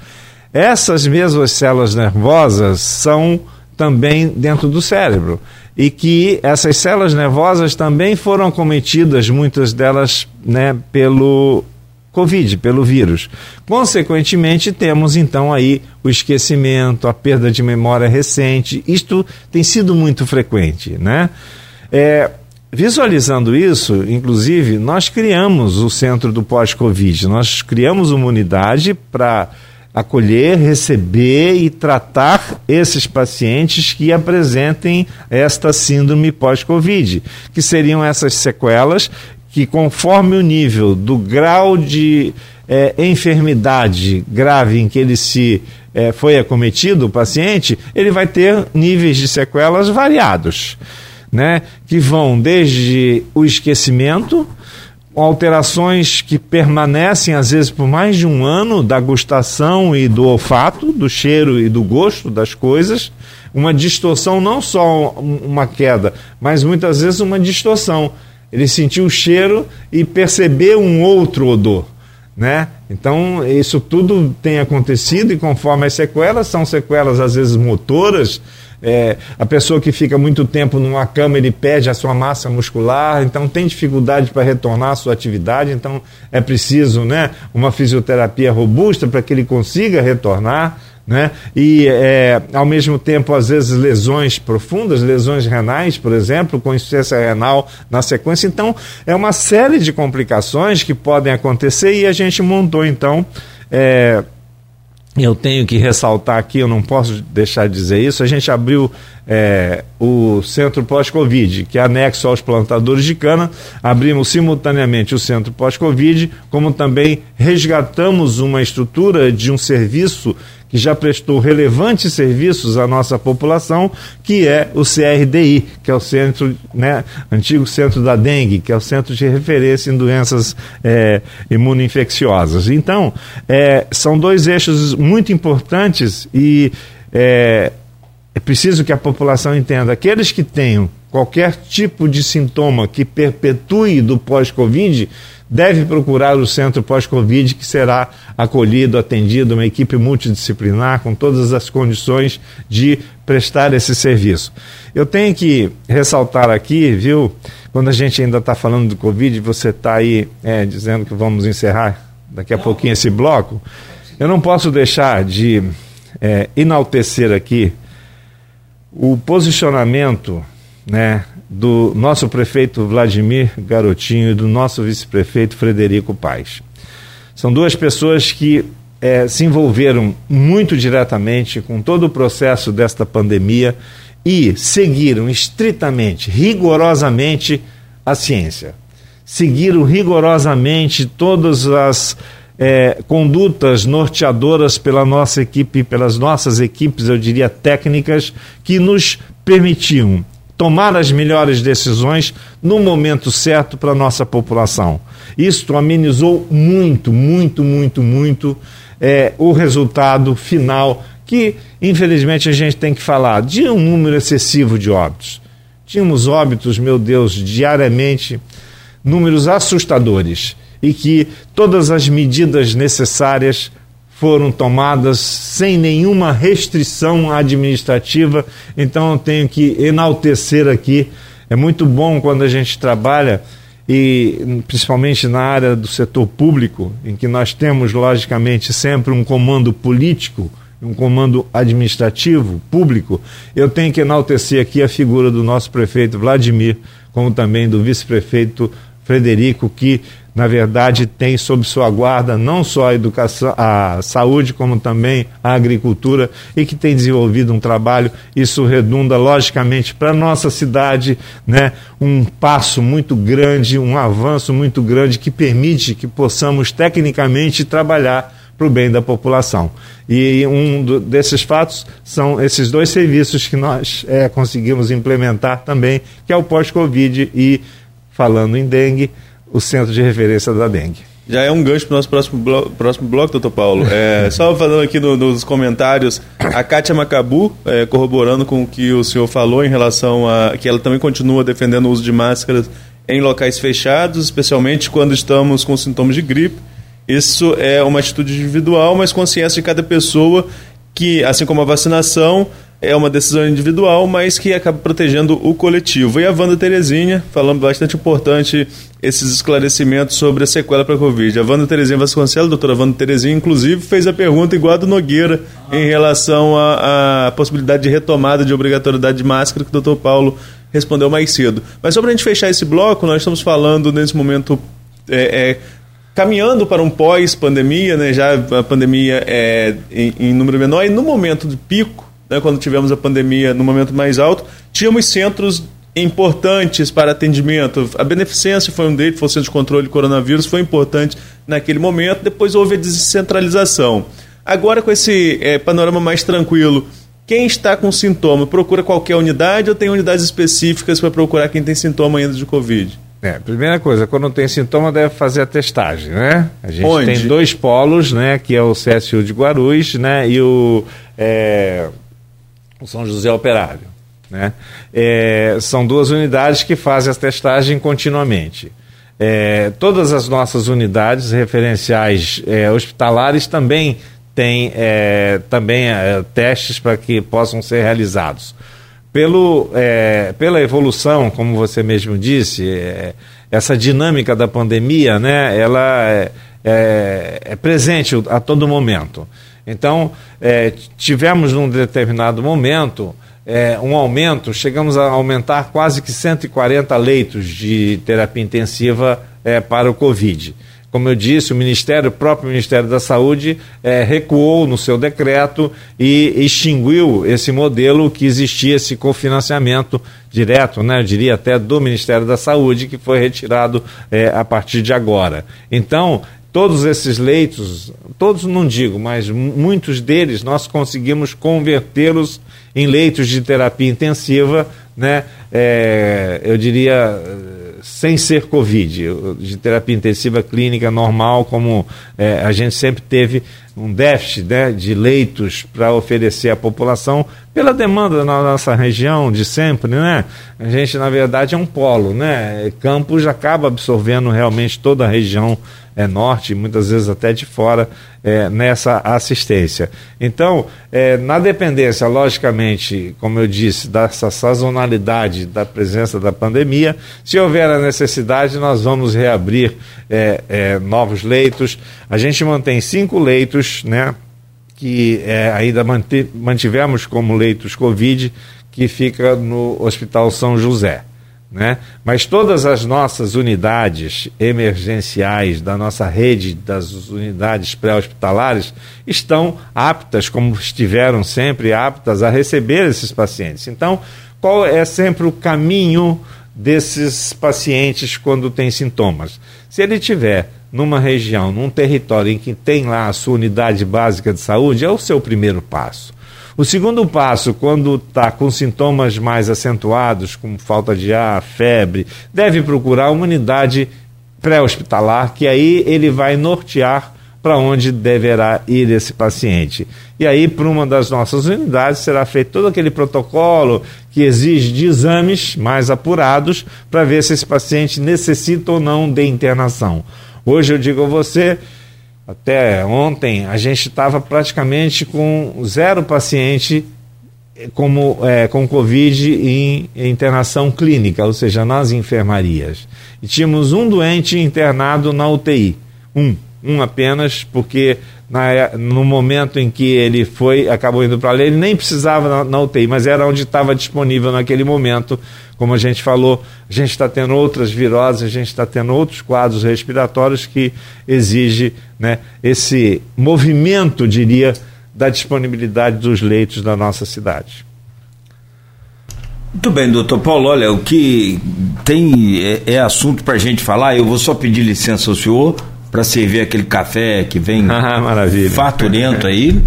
Essas mesmas células nervosas são também dentro do cérebro e que essas células nervosas também foram cometidas, muitas delas, né, pelo Covid, pelo vírus. Consequentemente, temos então aí o esquecimento, a perda de memória recente. Isto tem sido muito frequente, né? É, Visualizando isso, inclusive, nós criamos o centro do pós-Covid, nós criamos uma unidade para acolher, receber e tratar esses pacientes que apresentem esta síndrome pós-Covid, que seriam essas sequelas que, conforme o nível do grau de é, enfermidade grave em que ele se é, foi acometido, o paciente, ele vai ter níveis de sequelas variados né, que vão desde o esquecimento, alterações que permanecem às vezes por mais de um ano da gustação e do olfato, do cheiro e do gosto das coisas, uma distorção, não só uma queda, mas muitas vezes uma distorção. Ele sentiu o cheiro e percebeu um outro odor. Né? Então, isso tudo tem acontecido e conforme as sequelas, são sequelas às vezes motoras, é, a pessoa que fica muito tempo numa cama, ele perde a sua massa muscular, então tem dificuldade para retornar à sua atividade, então é preciso né, uma fisioterapia robusta para que ele consiga retornar. Né? E é, ao mesmo tempo, às vezes, lesões profundas, lesões renais, por exemplo, com insuficiência renal na sequência. Então, é uma série de complicações que podem acontecer e a gente montou, então. É, eu tenho que ressaltar aqui, eu não posso deixar de dizer isso, a gente abriu é, o centro pós-Covid, que é anexo aos plantadores de cana, abrimos simultaneamente o centro pós-Covid, como também resgatamos uma estrutura de um serviço que já prestou relevantes serviços à nossa população, que é o CRDI, que é o centro, né, antigo centro da dengue, que é o centro de referência em doenças é, imunoinfecciosas. Então, é, são dois eixos muito importantes e é, é preciso que a população entenda: aqueles que tenham qualquer tipo de sintoma que perpetue do pós-Covid, deve procurar o centro pós-Covid, que será acolhido, atendido, uma equipe multidisciplinar com todas as condições de prestar esse serviço. Eu tenho que ressaltar aqui, viu, quando a gente ainda está falando do Covid, você está aí é, dizendo que vamos encerrar daqui a pouquinho esse bloco, eu não posso deixar de é, enaltecer aqui o posicionamento né, do nosso prefeito Vladimir Garotinho e do nosso vice-prefeito Frederico Paes. São duas pessoas que é, se envolveram muito diretamente com todo o processo desta pandemia e seguiram estritamente, rigorosamente a ciência. Seguiram rigorosamente todas as é, condutas norteadoras pela nossa equipe, pelas nossas equipes, eu diria, técnicas, que nos permitiam tomar as melhores decisões no momento certo para a nossa população. Isto amenizou muito, muito, muito, muito é, o resultado final, que infelizmente a gente tem que falar de um número excessivo de óbitos. Tínhamos óbitos, meu Deus, diariamente, números assustadores, e que todas as medidas necessárias foram tomadas sem nenhuma restrição administrativa, então eu tenho que enaltecer aqui. É muito bom quando a gente trabalha e principalmente na área do setor público, em que nós temos logicamente sempre um comando político, um comando administrativo público, eu tenho que enaltecer aqui a figura do nosso prefeito Vladimir, como também do vice-prefeito Frederico, que na verdade tem sob sua guarda não só a educação, a saúde, como também a agricultura e que tem desenvolvido um trabalho. Isso redunda logicamente para nossa cidade, né, um passo muito grande, um avanço muito grande que permite que possamos tecnicamente trabalhar para o bem da população. E um do, desses fatos são esses dois serviços que nós é, conseguimos implementar também, que é o pós-Covid e, falando em dengue, o centro de referência da dengue. Já é um gancho para o nosso próximo bloco, próximo bloco, doutor Paulo. É, só falando aqui no, nos comentários, a Kátia Macabu, é, corroborando com o que o senhor falou em relação a que ela também continua defendendo o uso de máscaras em locais fechados, especialmente quando estamos com sintomas de gripe. Isso é uma atitude individual, mas consciência de cada pessoa que, assim como a vacinação, é uma decisão individual, mas que acaba protegendo o coletivo. E a Wanda Terezinha, falando bastante importante esses esclarecimentos sobre a sequela para a Covid. A Wanda Terezinha Vasconcelos, doutora Wanda Terezinha, inclusive, fez a pergunta igual a do Nogueira em relação à possibilidade de retomada de obrigatoriedade de máscara que o doutor Paulo respondeu mais cedo. Mas só para a gente fechar esse bloco, nós estamos falando nesse momento é, é, caminhando para um pós-pandemia, né? já a pandemia é em, em, número menor, e no momento de pico, né? quando tivemos a pandemia no momento mais alto, tínhamos centros importantes para atendimento. A beneficência foi um deles, foi o Centro de Controle de Coronavírus, foi importante naquele momento, depois houve a descentralização. Agora, com esse é, panorama mais tranquilo, quem está com sintoma procura qualquer unidade ou tem unidades específicas para procurar quem tem sintoma ainda de Covid? É, primeira coisa, quando tem sintoma deve fazer a testagem, né? A gente Onde? tem dois polos, né? Que é o CSU de Guarulhos, né? E o, é, o São José Operário, né? É, são duas unidades que fazem a testagem continuamente. É, todas as nossas unidades referenciais é, hospitalares também têm é, também é, testes para que possam ser realizados pelo, é, pela evolução, como você mesmo disse, essa dinâmica da pandemia, né, ela é presente a todo momento. Então, é, tivemos num determinado momento é, um aumento, chegamos a aumentar quase que 140 leitos de terapia intensiva para o Covid. Como eu disse, o Ministério, o próprio Ministério da Saúde, é, recuou no seu decreto e extinguiu esse modelo que existia, esse cofinanciamento direto, né, eu diria até do Ministério da Saúde, que foi retirado é, a partir de agora. Então, todos esses leitos, todos não digo, mas muitos deles nós conseguimos convertê-los em leitos de terapia intensiva, né, é, eu diria sem ser Covid, de terapia intensiva clínica normal, como é, a gente sempre teve um déficit né, de leitos para oferecer à população pela demanda na nossa região de sempre, né? A gente, na verdade, é um polo, né? Campos acaba absorvendo realmente toda a região é, norte, muitas vezes até de fora, é, nessa assistência. Então, é, na dependência, logicamente, como eu disse, dessa sazonalidade da presença da pandemia, se houver a necessidade, nós vamos reabrir é, é, novos leitos. A gente mantém cinco leitos, né? Que é, ainda mantivemos como leitos Covid, que fica no Hospital São José. Né? Mas todas as nossas unidades emergenciais da nossa rede das unidades pré-hospitalares estão aptas, como estiveram sempre aptas, a receber esses pacientes. Então, qual é sempre o caminho desses pacientes quando tem sintomas? Se ele tiver numa região, num território em que tem lá a sua unidade básica de saúde, é o seu primeiro passo. O segundo passo, quando está com sintomas mais acentuados, como falta de ar, febre, deve procurar uma unidade pré-hospitalar, que aí ele vai nortear para onde deverá ir esse paciente. E aí, para uma das nossas unidades, será feito todo aquele protocolo que exige de exames mais apurados para ver se esse paciente necessita ou não de internação. Hoje eu digo a você até ontem, a gente estava praticamente com zero paciente como, é, com Covid em, em internação clínica, ou seja, nas enfermarias. E tínhamos um doente internado na UTI, um, um apenas, porque na, no momento em que ele foi, acabou indo para lá, ele nem precisava na, na UTI, mas era onde estava disponível naquele momento. Como a gente falou, a gente está tendo outras viroses, a gente está tendo outros quadros respiratórios que exige né, esse movimento, diria, da disponibilidade dos leitos da nossa cidade. Muito bem, doutor Paulo. Olha, o que tem é, é assunto para a gente falar. Eu vou só pedir licença ao senhor para servir aquele café que vem (laughs) ah, maravilha. faturento aí.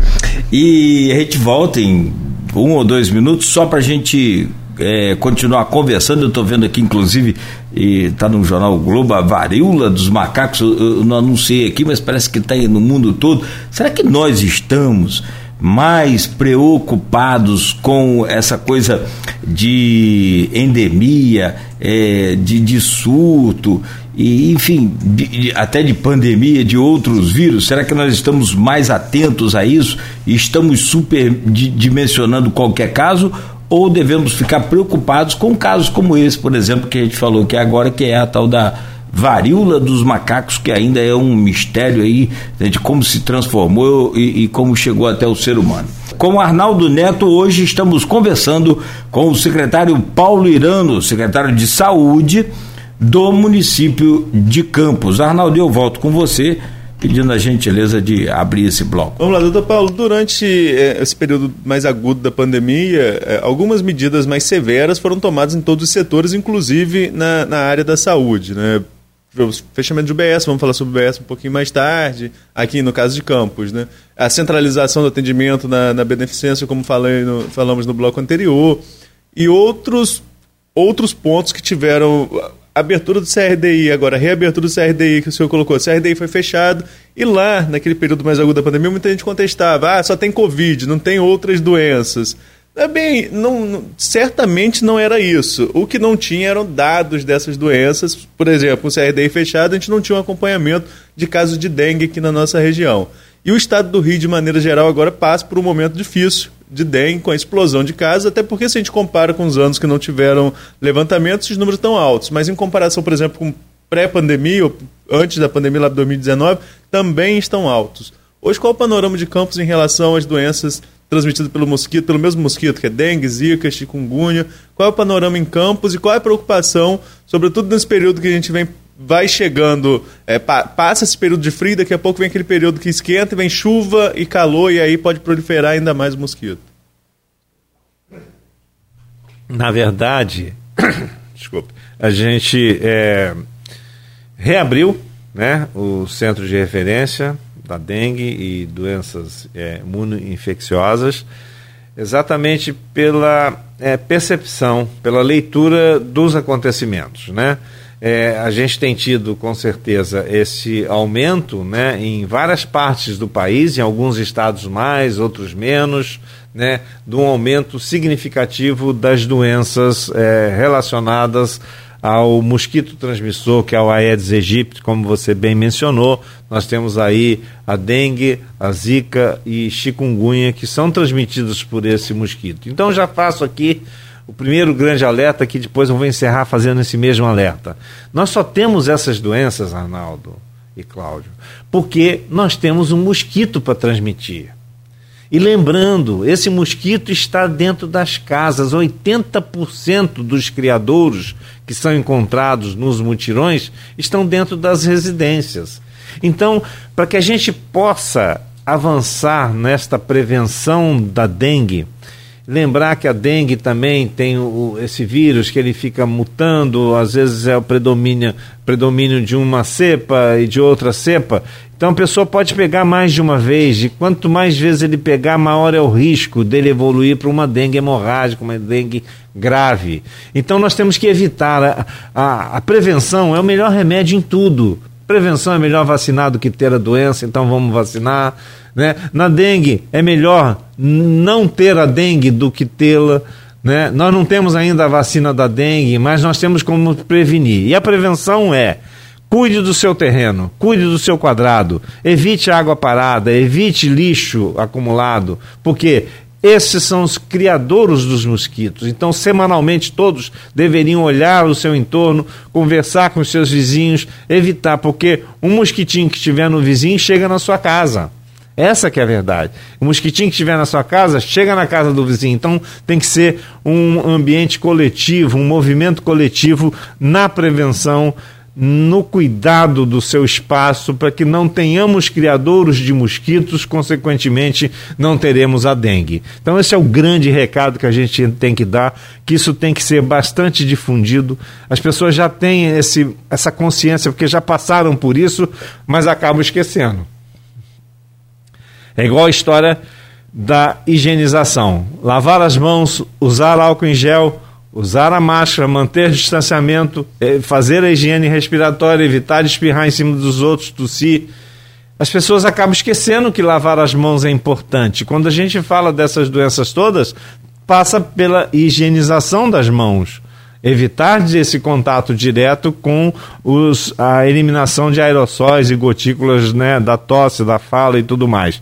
E a gente volta em um ou dois minutos só para a gente é, continuar conversando. Eu estou vendo aqui, inclusive, está no jornal Globo, a varíola dos macacos. Eu, eu não anunciei aqui, mas parece que está no mundo todo. Será que nós estamos mais preocupados com essa coisa de endemia, é, de, de surto, e, enfim, de, até de pandemia, de outros vírus? Será que nós estamos mais atentos a isso estamos superdimensionando qualquer caso? Ou devemos ficar preocupados com casos como esse, por exemplo, que a gente falou que agora, que é a tal da varíola dos macacos, que ainda é um mistério aí né, de como se transformou e, e como chegou até o ser humano. Com o Arnaldo Neto, hoje estamos conversando com o secretário Paulo Irano, secretário de Saúde do município de Campos. Arnaldo, eu volto com você pedindo a gentileza de abrir esse bloco. Vamos lá, doutor Paulo. Durante eh, esse período mais agudo da pandemia, eh, algumas medidas mais severas foram tomadas em todos os setores, inclusive na, na área da saúde. Né? Fechamento de UBS, vamos falar sobre UBS um pouquinho mais tarde, aqui no caso de Campos, né? A centralização do atendimento na, na beneficência, como falei no, falamos no bloco anterior, e outros, outros pontos que tiveram abertura do CRDI, agora reabertura do CRDI que o senhor colocou. O CRDI foi fechado e lá, naquele período mais agudo da pandemia, muita gente contestava, ah, só tem Covid, não tem outras doenças. É bem, não, certamente não era isso. O que não tinha eram dados dessas doenças. Por exemplo, o CRDI fechado, a gente não tinha um acompanhamento de casos de dengue aqui na nossa região. E o estado do Rio, de maneira geral, agora passa por um momento difícil de dengue, com a explosão de casos, até porque se a gente compara com os anos que não tiveram levantamentos, os números estão altos. Mas em comparação, por exemplo, com pré-pandemia, ou antes da pandemia lá de 2019, também estão altos. Hoje, qual é o panorama de campos em relação às doenças transmitidas pelo mosquito, pelo mesmo mosquito, que é dengue, zika, chikungunya? Qual é o panorama em campos e qual é a preocupação, sobretudo nesse período que a gente vem vai chegando, é, pa, passa esse período de frio, daqui a pouco vem aquele período que esquenta, vem chuva e calor, e aí pode proliferar ainda mais o mosquito. Na verdade, (coughs) desculpe, a gente é, reabriu né, o centro de referência da dengue e doenças é, imunoinfecciosas, exatamente pela é, percepção, pela leitura dos acontecimentos, né? É, a gente tem tido com certeza esse aumento né, em várias partes do país, em alguns estados mais, outros menos, né, de um aumento significativo das doenças é, relacionadas ao mosquito transmissor, que é o Aedes aegypti, como você bem mencionou. Nós temos aí a dengue, a zika e chikungunya, que são transmitidos por esse mosquito. Então já faço aqui o primeiro grande alerta que depois eu vou encerrar fazendo esse mesmo alerta. Nós só temos essas doenças, Arnaldo e Cláudio, porque nós temos um mosquito para transmitir. E lembrando, esse mosquito está dentro das casas. 80% dos criadouros que são encontrados nos mutirões estão dentro das residências. Então, para que a gente possa avançar nesta prevenção da dengue, Lembrar que a dengue também tem o, esse vírus que ele fica mutando, às vezes é o predomínio, predomínio de uma cepa e de outra cepa. Então a pessoa pode pegar mais de uma vez, e quanto mais vezes ele pegar, maior é o risco dele evoluir para uma dengue hemorrágica, uma dengue grave. Então nós temos que evitar. A, a, a prevenção é o melhor remédio em tudo. Prevenção é melhor vacinar do que ter a doença, então vamos vacinar. Né? Na dengue, é melhor não ter a dengue do que tê-la. Né? Nós não temos ainda a vacina da dengue, mas nós temos como prevenir. E a prevenção é cuide do seu terreno, cuide do seu quadrado, evite água parada, evite lixo acumulado, porque esses são os criadores dos mosquitos. Então, semanalmente, todos deveriam olhar o seu entorno, conversar com os seus vizinhos, evitar, porque um mosquitinho que estiver no vizinho chega na sua casa. Essa que é a verdade. O mosquitinho que estiver na sua casa, chega na casa do vizinho. Então tem que ser um ambiente coletivo, um movimento coletivo na prevenção no cuidado do seu espaço para que não tenhamos criadouros de mosquitos, consequentemente não teremos a dengue. Então esse é o grande recado que a gente tem que dar, que isso tem que ser bastante difundido. As pessoas já têm esse, essa consciência porque já passaram por isso, mas acabam esquecendo. É igual a história da higienização. Lavar as mãos, usar álcool em gel, usar a máscara, manter distanciamento, eh, fazer a higiene respiratória, evitar espirrar em cima dos outros, tossir. As pessoas acabam esquecendo que lavar as mãos é importante. Quando a gente fala dessas doenças todas, passa pela higienização das mãos. Evitar esse contato direto com os, a eliminação de aerossóis e gotículas né, da tosse, da fala e tudo mais.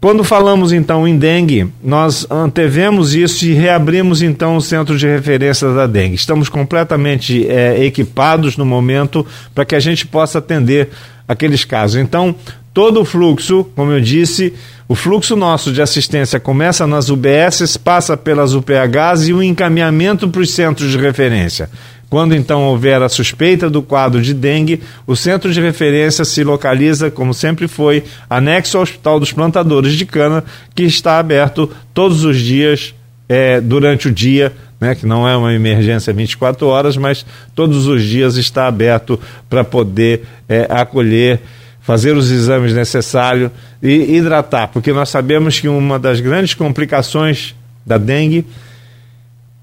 Quando falamos então em dengue, nós antevemos isso e reabrimos então o centro de referência da dengue. Estamos completamente é, equipados no momento para que a gente possa atender aqueles casos. Então, todo o fluxo, como eu disse, o fluxo nosso de assistência começa nas UBSs, passa pelas UPHs e o encaminhamento para os centros de referência. Quando então houver a suspeita do quadro de dengue, o centro de referência se localiza, como sempre foi, anexo ao Hospital dos Plantadores de Cana, que está aberto todos os dias é, durante o dia, né, que não é uma emergência 24 horas, mas todos os dias está aberto para poder é, acolher, fazer os exames necessários e hidratar, porque nós sabemos que uma das grandes complicações da dengue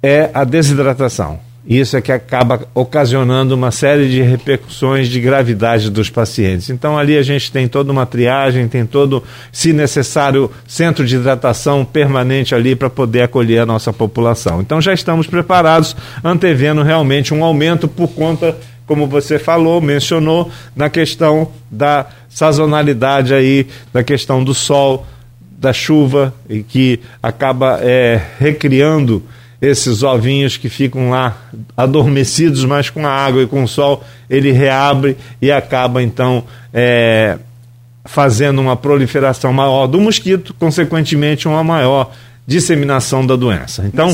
é a desidratação. Isso é que acaba ocasionando uma série de repercussões de gravidade dos pacientes. Então, ali a gente tem toda uma triagem, tem todo, se necessário, centro de hidratação permanente ali para poder acolher a nossa população. Então, já estamos preparados, antevendo realmente um aumento por conta, como você falou, mencionou, na questão da sazonalidade aí, da questão do sol, da chuva, e que acaba é, recriando esses ovinhos que ficam lá adormecidos, mas com a água e com o sol, ele reabre e acaba então é, fazendo uma proliferação maior do mosquito, consequentemente uma maior disseminação da doença. Então,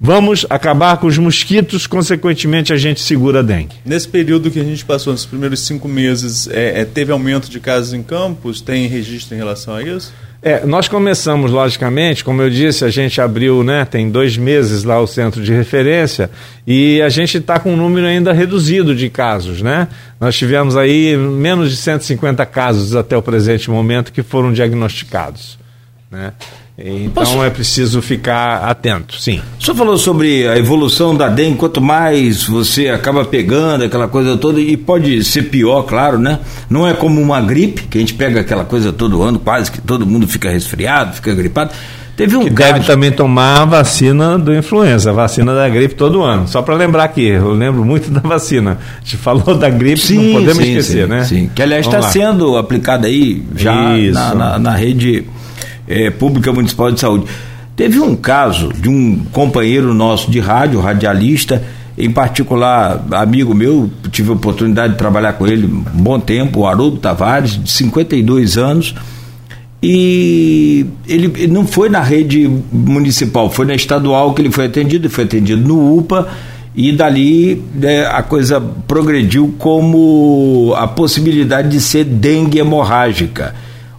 vamos acabar com os mosquitos, consequentemente a gente segura a dengue. Nesse período que a gente passou, nos primeiros cinco meses, é, é, teve aumento de casos em campos? Tem registro em relação a isso? É, nós começamos, logicamente, como eu disse, a gente abriu, né, tem dois meses lá o centro de referência e a gente está com um número ainda reduzido de casos, né? Nós tivemos aí menos de 150 casos até o presente momento que foram diagnosticados, né? Então Posso... é preciso ficar atento, sim. O senhor falou sobre a evolução da dengue, quanto mais você acaba pegando aquela coisa toda, e pode ser pior, claro, né? Não é como uma gripe, que a gente pega aquela coisa todo ano, quase que todo mundo fica resfriado, fica gripado. Teve um que caso... deve também tomar a vacina do influenza, a vacina da gripe todo ano. Só para lembrar aqui, eu lembro muito (laughs) da vacina. A gente falou da gripe, sim, não podemos sim, esquecer, sim, né? Sim, que aliás está sendo aplicada aí já na, na, na rede é, Pública Municipal de Saúde. Teve um caso de um companheiro nosso de rádio, radialista, em particular, amigo meu, tive a oportunidade de trabalhar com ele um bom tempo, o Haroldo Tavares, de 52 anos, e ele não foi na rede municipal, foi na estadual que ele foi atendido, ele foi atendido no UPA, e dali né, a coisa progrediu como a possibilidade de ser dengue hemorrágica.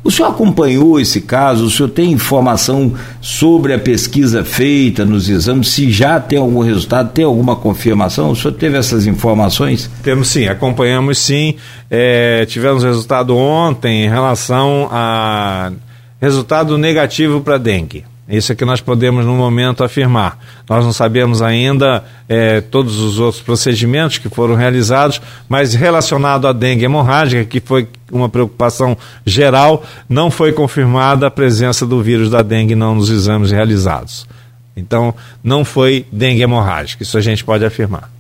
O senhor acompanhou esse caso? O senhor tem informação sobre a pesquisa feita nos exames? Se já tem algum resultado, tem alguma confirmação? O senhor teve essas informações? Temos sim, acompanhamos sim. É, tivemos resultado ontem em relação a resultado negativo para dengue. Isso é que nós podemos, no momento, afirmar. Nós não sabemos ainda é, todos os outros procedimentos que foram realizados, mas relacionado à dengue hemorrágica, que foi uma preocupação geral, não foi confirmada a presença do vírus da dengue não nos exames realizados. Então, não foi dengue hemorrágica, isso a gente pode afirmar.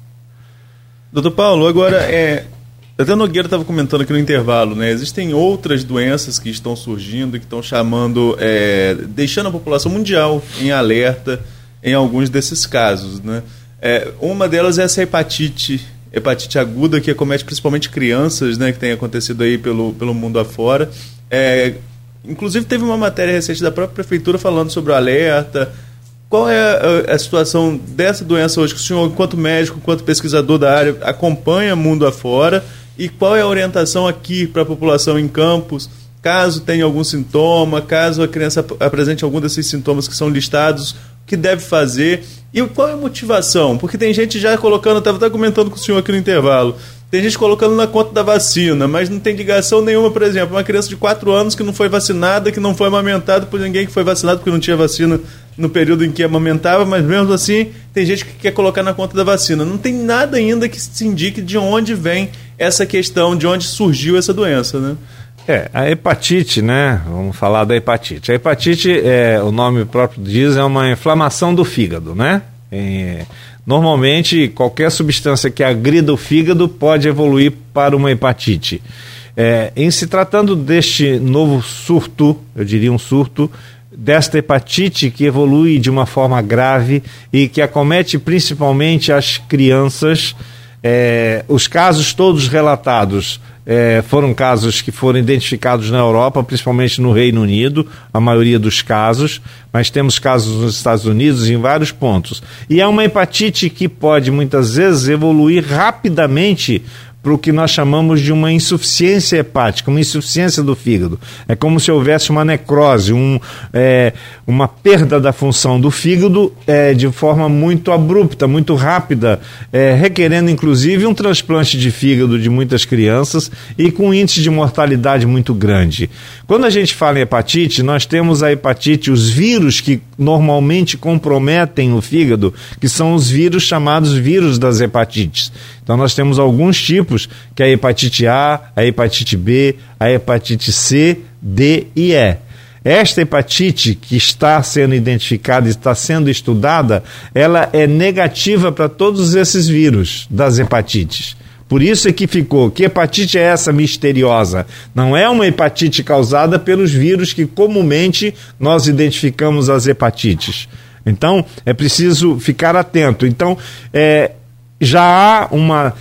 Doutor Paulo, agora é, até Nogueira estava comentando aqui no intervalo, né? Existem outras doenças que estão surgindo, que estão chamando, é, deixando a população mundial em alerta em alguns desses casos, né? É, uma delas é essa hepatite, hepatite aguda que acomete principalmente crianças, né? Que tem acontecido aí pelo, pelo mundo afora. É, Inclusive teve uma matéria recente da própria prefeitura falando sobre o alerta. Qual é a, a situação dessa doença hoje que o senhor, enquanto médico, enquanto pesquisador da área, acompanha mundo afora? E qual é a orientação aqui para a população em campos? Caso tenha algum sintoma, caso a criança apresente algum desses sintomas que são listados, o que deve fazer? E qual é a motivação? Porque tem gente já colocando, estava até comentando com o senhor aqui no intervalo, tem gente colocando na conta da vacina, mas não tem ligação nenhuma, por exemplo, uma criança de 4 anos que não foi vacinada, que não foi amamentada por ninguém que foi vacinado porque não tinha vacina no período em que amamentava, mas mesmo assim tem gente que quer colocar na conta da vacina. Não tem nada ainda que se indique de onde vem essa questão, de onde surgiu essa doença, né? É, a hepatite, né? Vamos falar da hepatite. A hepatite, é, o nome próprio diz, é uma inflamação do fígado, né? É, Normalmente, qualquer substância que agrida o fígado pode evoluir para uma hepatite. É, em se tratando deste novo surto, eu diria um surto, desta hepatite que evolui de uma forma grave e que acomete principalmente as crianças, é, os casos todos relatados é, foram casos que foram identificados na Europa, principalmente no Reino Unido, a maioria dos casos, mas temos casos nos Estados Unidos em vários pontos. E é uma hepatite que pode muitas vezes evoluir rapidamente para o que nós chamamos de uma insuficiência hepática, uma insuficiência do fígado. É como se houvesse uma necrose, um, é, uma perda da função do fígado é, de forma muito abrupta, muito rápida, é, requerendo inclusive um transplante de fígado de muitas crianças e com índice de mortalidade muito grande. Quando a gente fala em hepatite, nós temos a hepatite, os vírus que normalmente comprometem o fígado, que são os vírus chamados vírus das hepatites. Então nós temos alguns tipos, que é a hepatite A, a hepatite B, a hepatite C, D e E. Esta hepatite que está sendo identificada e está sendo estudada, ela é negativa para todos esses vírus das hepatites. Por isso é que ficou. Que hepatite é essa misteriosa? Não é uma hepatite causada pelos vírus que comumente nós identificamos as hepatites. Então, é preciso ficar atento. Então, é, já há uma,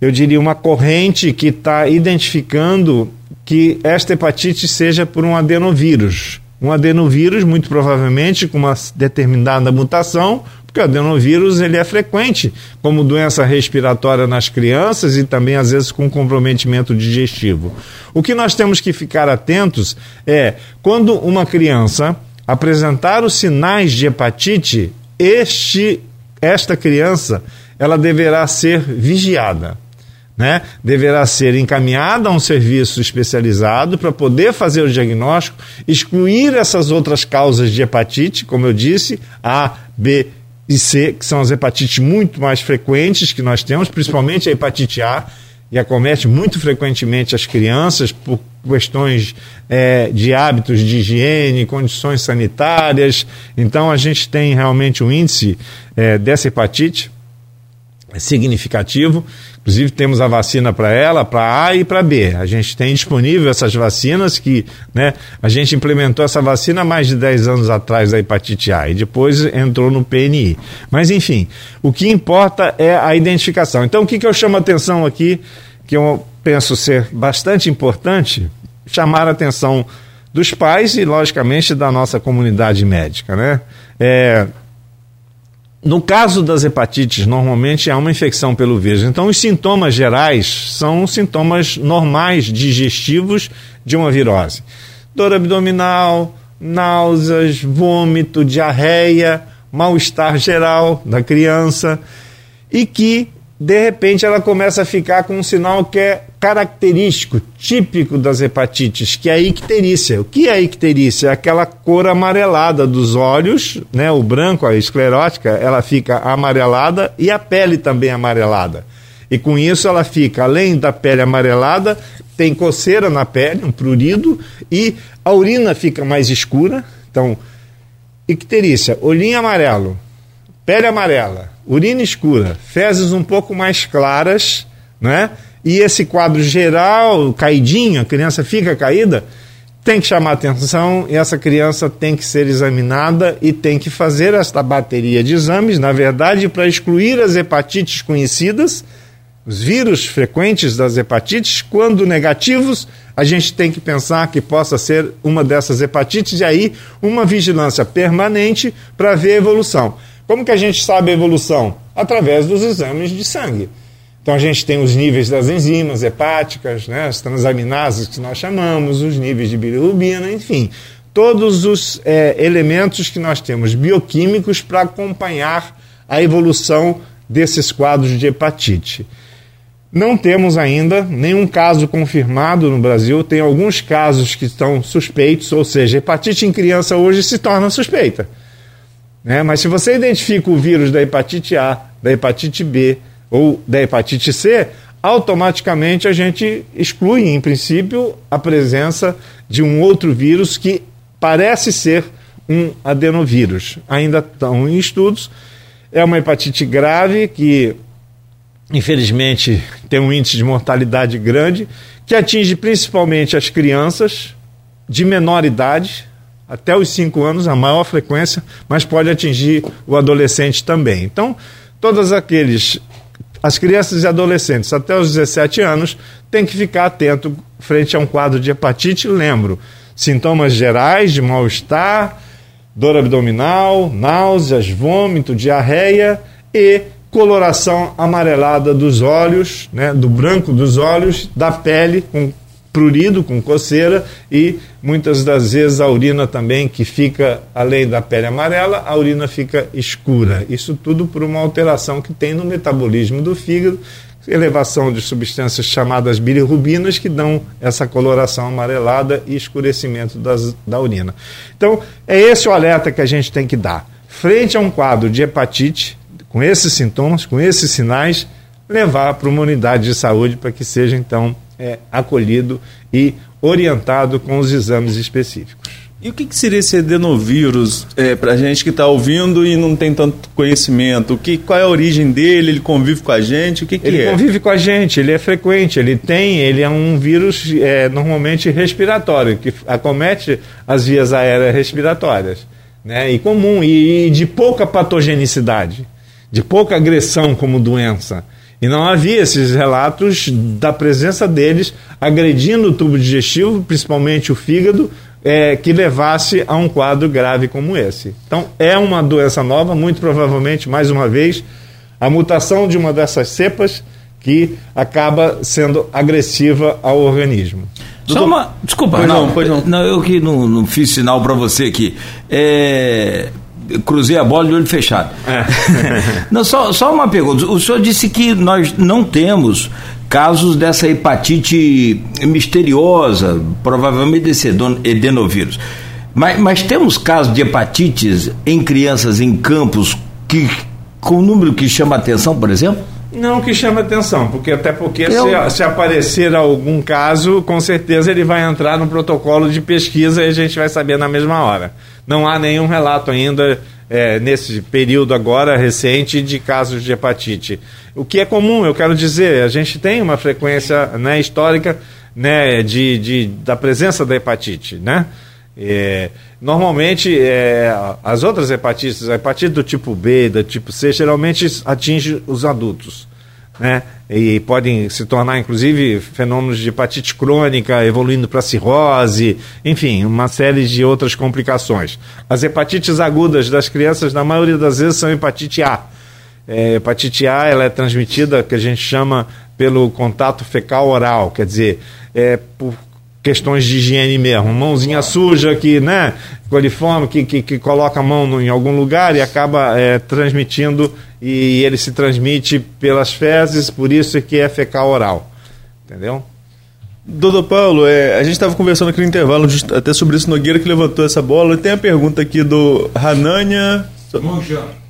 eu diria, uma corrente que está identificando que esta hepatite seja por um adenovírus. Um adenovírus, muito provavelmente, com uma determinada mutação, porque o adenovírus ele é frequente como doença respiratória nas crianças e também às vezes com comprometimento digestivo. O que nós temos que ficar atentos é quando uma criança apresentar os sinais de hepatite, este esta criança ela deverá ser vigiada. Né? Deverá ser encaminhada a um serviço especializado para poder fazer o diagnóstico, excluir essas outras causas de hepatite, como eu disse, A, B e C, que são as hepatites muito mais frequentes que nós temos, principalmente a hepatite A, e acomete muito frequentemente as crianças por questões é, de hábitos de higiene, condições sanitárias. Então, a gente tem realmente um índice é, dessa hepatite significativo. Inclusive temos a vacina para ela, para A e para B. A gente tem disponível essas vacinas que, né, a gente implementou essa vacina mais de 10 anos atrás da hepatite A e depois entrou no PNI. Mas enfim, o que importa é a identificação. Então o que, que eu chamo a atenção aqui, que eu penso ser bastante importante, chamar a atenção dos pais e, logicamente, da nossa comunidade médica, né? É, no caso das hepatites, normalmente há uma infecção pelo vírus. Então, os sintomas gerais são sintomas normais digestivos de uma virose: dor abdominal, náuseas, vômito, diarreia, mal-estar geral da criança e que de repente ela começa a ficar com um sinal que é característico, típico das hepatites, que é a icterícia. O que é a icterícia? É aquela cor amarelada dos olhos, né? o branco, a esclerótica, ela fica amarelada e a pele também amarelada. E com isso ela fica, além da pele amarelada, tem coceira na pele, um prurido, e a urina fica mais escura. Então, icterícia, olhinho amarelo, pele amarela, urina escura, fezes um pouco mais claras, né? E esse quadro geral, caidinho, a criança fica caída, tem que chamar atenção e essa criança tem que ser examinada e tem que fazer esta bateria de exames, na verdade, para excluir as hepatites conhecidas os vírus frequentes das hepatites, quando negativos, a gente tem que pensar que possa ser uma dessas hepatites e aí uma vigilância permanente para ver a evolução. Como que a gente sabe a evolução? Através dos exames de sangue. Então a gente tem os níveis das enzimas hepáticas, né, as transaminases que nós chamamos, os níveis de bilirrubina, enfim, todos os é, elementos que nós temos bioquímicos para acompanhar a evolução desses quadros de hepatite. Não temos ainda nenhum caso confirmado no Brasil. Tem alguns casos que estão suspeitos, ou seja, hepatite em criança hoje se torna suspeita. Né? Mas se você identifica o vírus da hepatite A, da hepatite B ou da hepatite C, automaticamente a gente exclui, em princípio, a presença de um outro vírus que parece ser um adenovírus. Ainda estão em estudos. É uma hepatite grave que infelizmente, tem um índice de mortalidade grande, que atinge principalmente as crianças de menor idade, até os 5 anos, a maior frequência, mas pode atingir o adolescente também. Então, todas aqueles as crianças e adolescentes até os 17 anos têm que ficar atento frente a um quadro de hepatite. Lembro, sintomas gerais de mal-estar, dor abdominal, náuseas, vômito, diarreia e coloração amarelada dos olhos, né, do branco dos olhos, da pele com prurido, com coceira e muitas das vezes a urina também que fica além da pele amarela, a urina fica escura. Isso tudo por uma alteração que tem no metabolismo do fígado, elevação de substâncias chamadas bilirrubinas que dão essa coloração amarelada e escurecimento das, da urina. Então, é esse o alerta que a gente tem que dar. Frente a um quadro de hepatite, com esses sintomas, com esses sinais, levar para uma unidade de saúde para que seja então é, acolhido e orientado com os exames específicos. E o que, que seria esse adenovírus é, para a gente que está ouvindo e não tem tanto conhecimento? O que, qual é a origem dele? Ele convive com a gente? O que, que ele é? Ele convive com a gente, ele é frequente, ele tem, ele é um vírus é, normalmente respiratório, que acomete as vias aéreas respiratórias. Né, e comum, e, e de pouca patogenicidade de pouca agressão como doença. E não havia esses relatos da presença deles agredindo o tubo digestivo, principalmente o fígado, é, que levasse a um quadro grave como esse. Então, é uma doença nova, muito provavelmente, mais uma vez, a mutação de uma dessas cepas que acaba sendo agressiva ao organismo. Só uma. Desculpa, pois não, não, pois não. não, eu que não, não fiz sinal para você aqui. É, cruzei a bola de olho fechado. É. (laughs) não, só, só uma pergunta. O senhor disse que nós não temos casos dessa hepatite misteriosa, provavelmente desse edenovírus. Mas, mas temos casos de hepatites em crianças em campos que, com um número que chama atenção, por exemplo? Não que chama atenção, porque até porque eu... se, se, aparecer algum caso, com certeza ele vai entrar no protocolo de pesquisa e a gente vai saber na mesma hora. Não há nenhum relato ainda é, nesse período agora recente de casos de hepatite. O que é comum, eu quero dizer, a gente tem uma frequência né, histórica né, de, de, da presença da hepatite, né? É, normalmente, é, as outras hepatites, a hepatite do tipo B, do tipo C, geralmente atinge os adultos. Né? E podem se tornar, inclusive, fenômenos de hepatite crônica, evoluindo para cirrose, enfim, uma série de outras complicações. As hepatites agudas das crianças, na maioria das vezes, são hepatite A. É, hepatite A ela é transmitida, que a gente chama pelo contato fecal oral, quer dizer, é por questões de higiene mesmo. Mãozinha suja que, né, coliforme, que, que, que coloca a mão em algum lugar e acaba é, transmitindo, e ele se transmite pelas fezes, por isso é que é fecal oral. Entendeu? Doutor Paulo, é, a gente estava conversando aqui no intervalo até sobre isso, Nogueira que levantou essa bola. Tem a pergunta aqui do Hanania.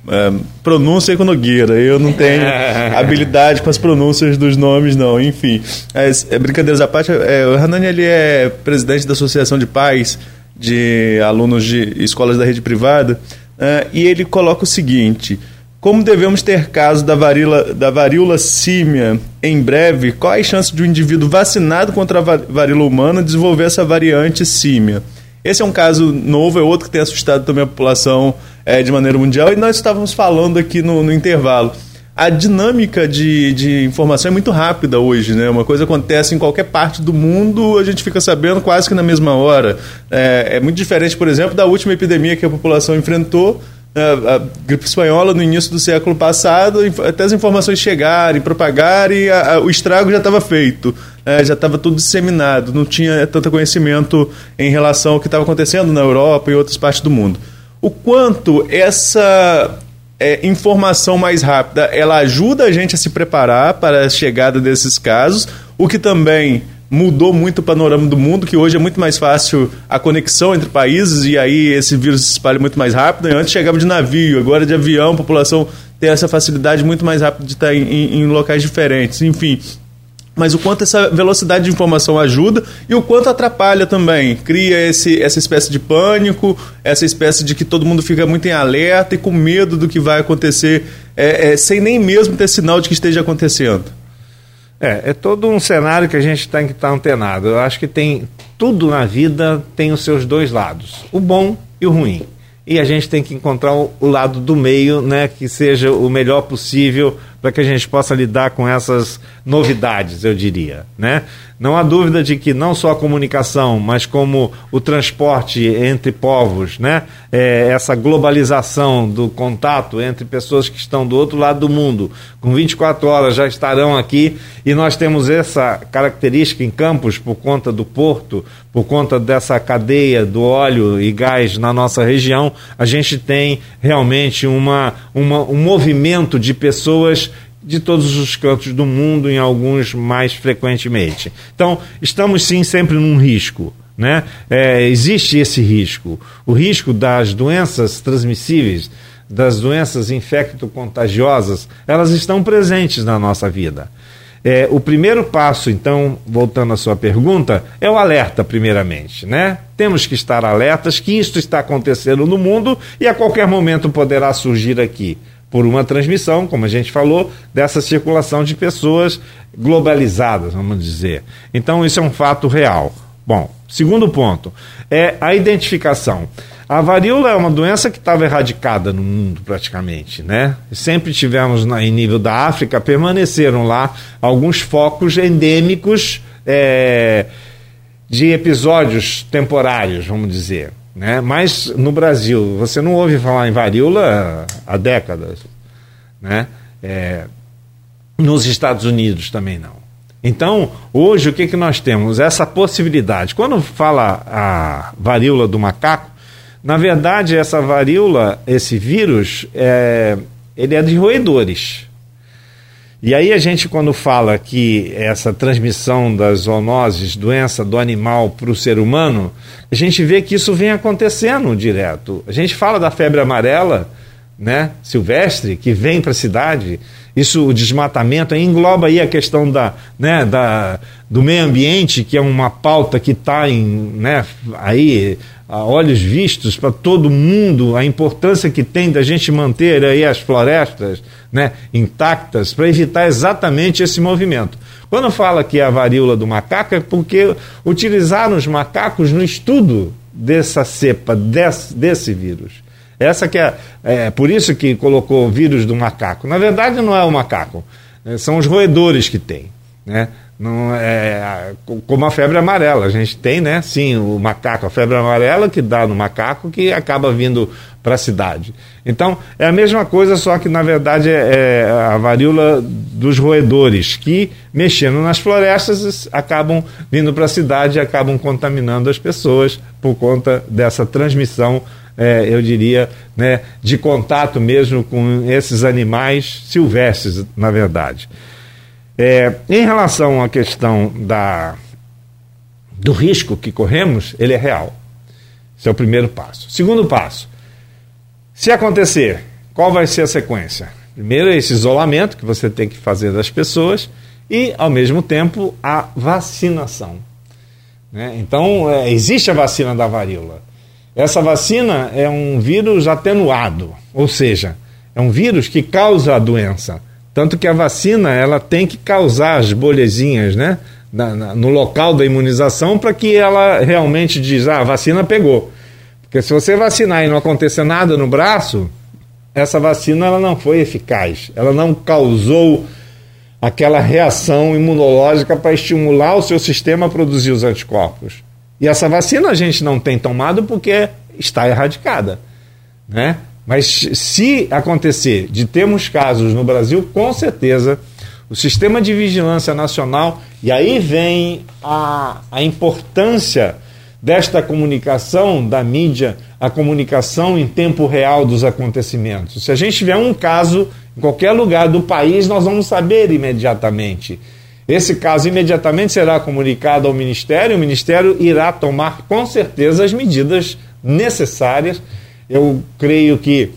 É, pronúncia com Nogueira. Eu não tenho (laughs) habilidade com as pronúncias dos nomes, não. Enfim, é, é, brincadeiras à parte, é, o Hanani ele é presidente da Associação de Pais de Alunos de Escolas da Rede Privada é, e ele coloca o seguinte. Como devemos ter caso da varíola, da varíola símia em breve, qual a chance de um indivíduo vacinado contra a varíola humana desenvolver essa variante símia? Esse é um caso novo, é outro que tem assustado também a população é, de maneira mundial, e nós estávamos falando aqui no, no intervalo. a dinâmica de, de informação é muito rápida hoje, né? Uma coisa acontece em qualquer parte do mundo, a gente fica sabendo quase que na mesma hora. É, é muito diferente, por exemplo, da última epidemia que a população enfrentou, a, a, gripe espanhola no início do século passado, até as informações chegarem, propagarem, a, o estrago já estava feito, é, já estava tudo disseminado, não tinha tanto conhecimento em relação ao que estava acontecendo na Europa e outras partes do mundo. O quanto essa é, informação mais rápida, ela ajuda a gente a se preparar para a chegada desses casos, o que também mudou muito o panorama do mundo, que hoje é muito mais fácil a conexão entre países e aí esse vírus se espalha muito mais rápido. Antes chegava de navio, agora de avião, a população tem essa facilidade muito mais rápida de estar em, em, em locais diferentes. Enfim, mas o quanto essa velocidade de informação ajuda e o quanto atrapalha também. Cria esse, essa espécie de pânico, essa espécie de que todo mundo fica muito em alerta e com medo do que vai acontecer, é, é, sem nem mesmo ter sinal de que esteja acontecendo. É, é todo um cenário que a gente tem que estar antenado. Eu acho que tem tudo na vida tem os seus dois lados, o bom e o ruim. E a gente tem que encontrar o, o lado do meio, né, que seja o melhor possível para que a gente possa lidar com essas novidades, eu diria, né? Não há dúvida de que não só a comunicação, mas como o transporte entre povos, né? É, essa globalização do contato entre pessoas que estão do outro lado do mundo, com 24 horas já estarão aqui, e nós temos essa característica em Campos por conta do porto, por conta dessa cadeia do óleo e gás na nossa região, a gente tem realmente uma, uma um movimento de pessoas de todos os cantos do mundo, em alguns mais frequentemente. Então, estamos sim sempre num risco. Né? É, existe esse risco. O risco das doenças transmissíveis, das doenças infecto-contagiosas, elas estão presentes na nossa vida. É, o primeiro passo, então, voltando à sua pergunta, é o alerta, primeiramente. Né? Temos que estar alertas que isto está acontecendo no mundo e a qualquer momento poderá surgir aqui por uma transmissão, como a gente falou, dessa circulação de pessoas globalizadas, vamos dizer. Então, isso é um fato real. Bom, segundo ponto é a identificação. A varíola é uma doença que estava erradicada no mundo praticamente, né? Sempre tivemos na, em nível da África, permaneceram lá alguns focos endêmicos é, de episódios temporários, vamos dizer. Né? Mas no Brasil, você não ouve falar em varíola há décadas. Né? É, nos Estados Unidos também não. Então, hoje o que, que nós temos? Essa possibilidade. Quando fala a varíola do macaco, na verdade, essa varíola, esse vírus, é, ele é de roedores. E aí a gente, quando fala que essa transmissão das zoonoses, doença do animal para o ser humano, a gente vê que isso vem acontecendo direto. A gente fala da febre amarela, né, silvestre, que vem para a cidade. Isso, o desmatamento, engloba aí a questão da, né, da, do meio ambiente, que é uma pauta que está né, aí a olhos vistos para todo mundo a importância que tem da gente manter aí as florestas né, intactas para evitar exatamente esse movimento. Quando fala que é a varíola do macaco é porque utilizaram os macacos no estudo dessa cepa, desse, desse vírus. Essa que é, é por isso que colocou o vírus do macaco. Na verdade não é o macaco, né, são os roedores que tem. Né? Não é como a febre amarela. A gente tem, né? Sim, o macaco, a febre amarela que dá no macaco que acaba vindo para a cidade. Então é a mesma coisa, só que na verdade é, é a varíola dos roedores que mexendo nas florestas acabam vindo para a cidade e acabam contaminando as pessoas por conta dessa transmissão. É, eu diria, né, de contato mesmo com esses animais silvestres, na verdade. É, em relação à questão da, do risco que corremos, ele é real. Esse é o primeiro passo. Segundo passo, se acontecer, qual vai ser a sequência? Primeiro, esse isolamento que você tem que fazer das pessoas e, ao mesmo tempo, a vacinação. Né? Então, é, existe a vacina da varíola. Essa vacina é um vírus atenuado, ou seja, é um vírus que causa a doença tanto que a vacina ela tem que causar as bolhezinhas, né? Na, na, no local da imunização para que ela realmente diz, ah, a vacina pegou. Porque se você vacinar e não acontecer nada no braço, essa vacina ela não foi eficaz, ela não causou aquela reação imunológica para estimular o seu sistema a produzir os anticorpos. E essa vacina a gente não tem tomado porque está erradicada, né? Mas se acontecer de termos casos no Brasil, com certeza o sistema de vigilância nacional, e aí vem a, a importância desta comunicação da mídia, a comunicação em tempo real dos acontecimentos. Se a gente tiver um caso em qualquer lugar do país, nós vamos saber imediatamente. Esse caso imediatamente será comunicado ao Ministério, o Ministério irá tomar com certeza as medidas necessárias. Eu creio que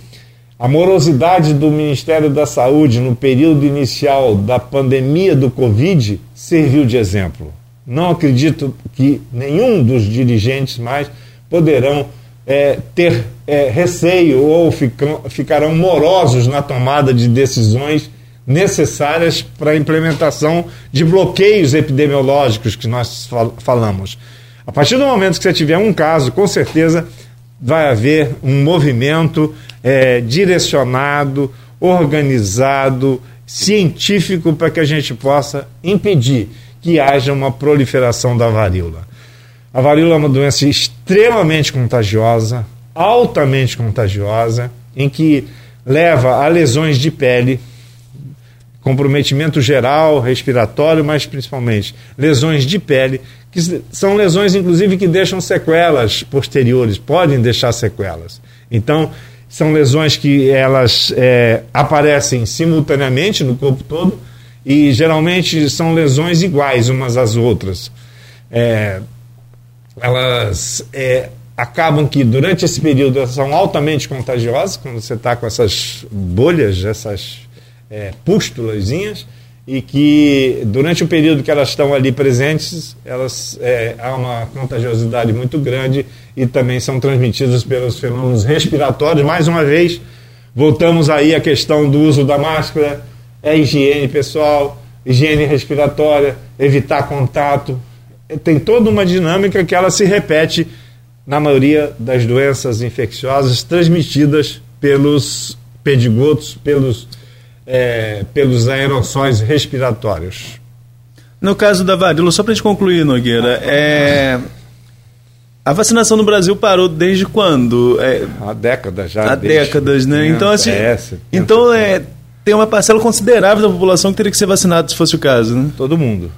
a morosidade do Ministério da Saúde no período inicial da pandemia do Covid serviu de exemplo. Não acredito que nenhum dos dirigentes mais poderão é, ter é, receio ou ficarão morosos na tomada de decisões necessárias para a implementação de bloqueios epidemiológicos que nós fal falamos. A partir do momento que você tiver um caso, com certeza vai haver um movimento é, direcionado, organizado, científico para que a gente possa impedir que haja uma proliferação da varíola. A varíola é uma doença extremamente contagiosa, altamente contagiosa, em que leva a lesões de pele, comprometimento geral, respiratório, mas principalmente lesões de pele, que são lesões, inclusive, que deixam sequelas posteriores, podem deixar sequelas. Então, são lesões que elas é, aparecem simultaneamente no corpo todo e geralmente são lesões iguais umas às outras. É, elas é, acabam que durante esse período são altamente contagiosas, quando você está com essas bolhas, essas é, pústulazinhas e que durante o período que elas estão ali presentes, elas é, há uma contagiosidade muito grande e também são transmitidas pelos fenômenos respiratórios. Mais uma vez, voltamos aí à questão do uso da máscara, é higiene pessoal, higiene respiratória, evitar contato. Tem toda uma dinâmica que ela se repete na maioria das doenças infecciosas transmitidas pelos pedigotos, pelos é, pelos aerossóis respiratórios. No caso da varíola, só para a gente concluir, Nogueira, é... a vacinação no Brasil parou desde quando? É... Há décadas já. Há décadas, né? Então, assim, é, então é, tem uma parcela considerável da população que teria que ser vacinada se fosse o caso, né? Todo mundo.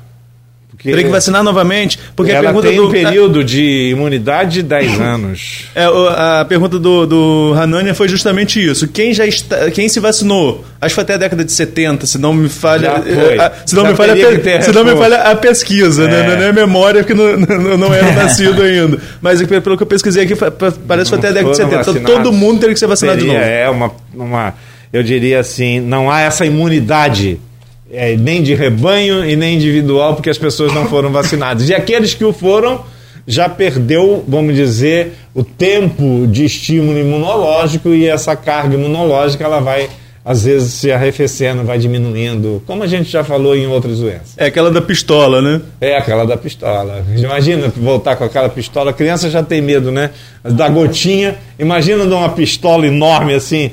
Porque Teria que vacinar novamente? Porque ela a pergunta tem do um período de imunidade de 10 (coughs) anos. É, a pergunta do, do Hanania foi justamente isso. Quem já está, quem se vacinou? Acho que foi até a década de 70, se não me falha, a, se não me falha, a, se não me falha a pesquisa, né? é. né? não é a memória que não, não, não era nascido ainda. Mas pelo que eu pesquisei aqui, parece que foi até a década de 70. Então todo mundo teria que ser vacinado Seria, de novo. É uma, uma, eu diria assim, não há essa imunidade é, nem de rebanho e nem individual, porque as pessoas não foram vacinadas. E aqueles que o foram já perdeu, vamos dizer, o tempo de estímulo imunológico e essa carga imunológica ela vai às vezes se arrefecendo, vai diminuindo, como a gente já falou em outras doenças. É aquela da pistola, né? É aquela da pistola. Imagina voltar com aquela pistola, a criança já tem medo, né? Da gotinha. Imagina de uma pistola enorme assim,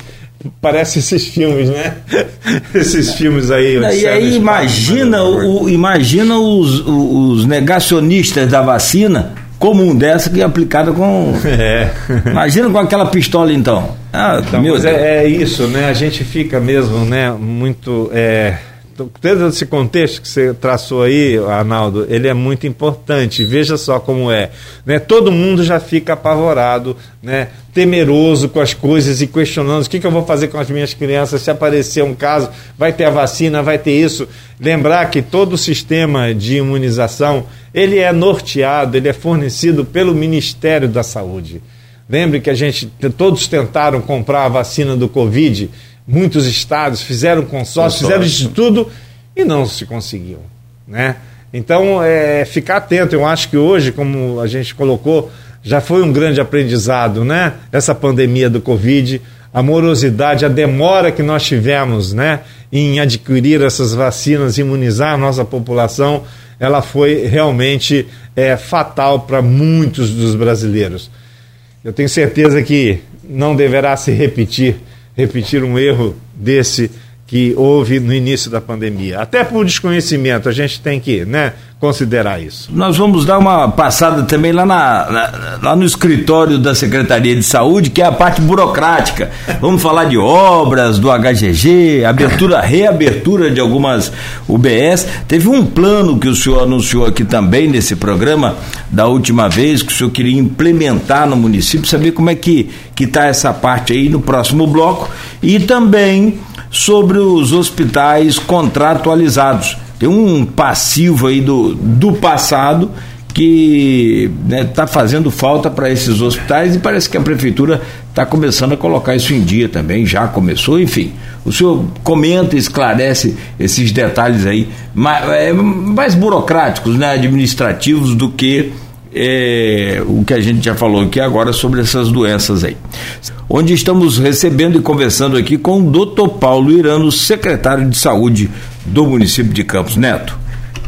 Parece esses filmes, né? (laughs) esses filmes aí. E aí imagina, o, imagina os, os negacionistas da vacina comum dessa que é aplicada com. (laughs) É. Imagina com aquela pistola então. Ah, então, meu Deus. É, é, isso, né? A gente fica mesmo, né? Muito. É Todo esse contexto que você traçou aí, Arnaldo, ele é muito importante. Veja só como é. Né? Todo mundo já fica apavorado, né? temeroso com as coisas e questionando o que, que eu vou fazer com as minhas crianças se aparecer um caso, vai ter a vacina, vai ter isso. Lembrar que todo o sistema de imunização ele é norteado, ele é fornecido pelo Ministério da Saúde. Lembre que a gente todos tentaram comprar a vacina do Covid muitos estados fizeram consórcio, fizeram de tudo e não se conseguiu, né? Então, é, ficar atento. Eu acho que hoje, como a gente colocou, já foi um grande aprendizado, né? Essa pandemia do Covid, a morosidade, a demora que nós tivemos, né? Em adquirir essas vacinas, imunizar a nossa população, ela foi realmente é, fatal para muitos dos brasileiros. Eu tenho certeza que não deverá se repetir repetir um erro desse que houve no início da pandemia. Até por desconhecimento, a gente tem que né, considerar isso. Nós vamos dar uma passada também lá, na, na, lá no escritório da Secretaria de Saúde, que é a parte burocrática. Vamos falar de obras, do HGG, abertura, reabertura de algumas UBS. Teve um plano que o senhor anunciou aqui também nesse programa, da última vez, que o senhor queria implementar no município, saber como é que está essa parte aí no próximo bloco. E também sobre os hospitais contratualizados. Tem um passivo aí do, do passado que está né, tá fazendo falta para esses hospitais e parece que a prefeitura está começando a colocar isso em dia também, já começou, enfim. O senhor comenta esclarece esses detalhes aí mais, é, mais burocráticos, né, administrativos do que é, o que a gente já falou aqui agora sobre essas doenças aí. Onde estamos recebendo e conversando aqui com o doutor Paulo Irano, secretário de saúde do município de Campos Neto.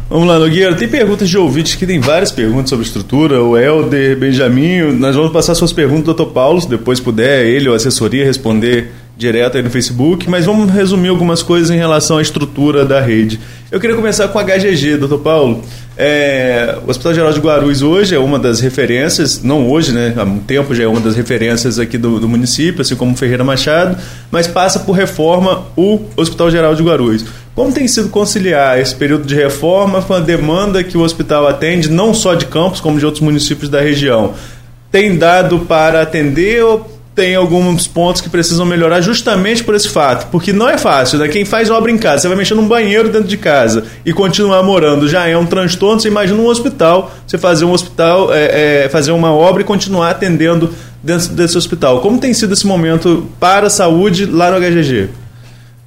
Vamos lá, Nogueira. Tem perguntas de ouvintes que tem várias perguntas sobre estrutura. O Helder, Benjamin, nós vamos passar suas perguntas, doutor Paulo, se depois puder, ele ou a assessoria responder direto aí no Facebook, mas vamos resumir algumas coisas em relação à estrutura da rede. Eu queria começar com a HGG, doutor Paulo. É, o Hospital Geral de Guarulhos hoje é uma das referências, não hoje, né? Há um tempo já é uma das referências aqui do, do município, assim como Ferreira Machado, mas passa por reforma o Hospital Geral de Guarulhos. Como tem sido conciliar esse período de reforma com a demanda que o hospital atende, não só de Campos, como de outros municípios da região? Tem dado para atender ou tem alguns pontos que precisam melhorar justamente por esse fato. Porque não é fácil, né? Quem faz obra em casa, você vai mexer num banheiro dentro de casa e continuar morando já é um transtorno. Você imagina um hospital, você fazer um hospital, é, é, fazer uma obra e continuar atendendo dentro desse hospital. Como tem sido esse momento para a saúde lá no HGG?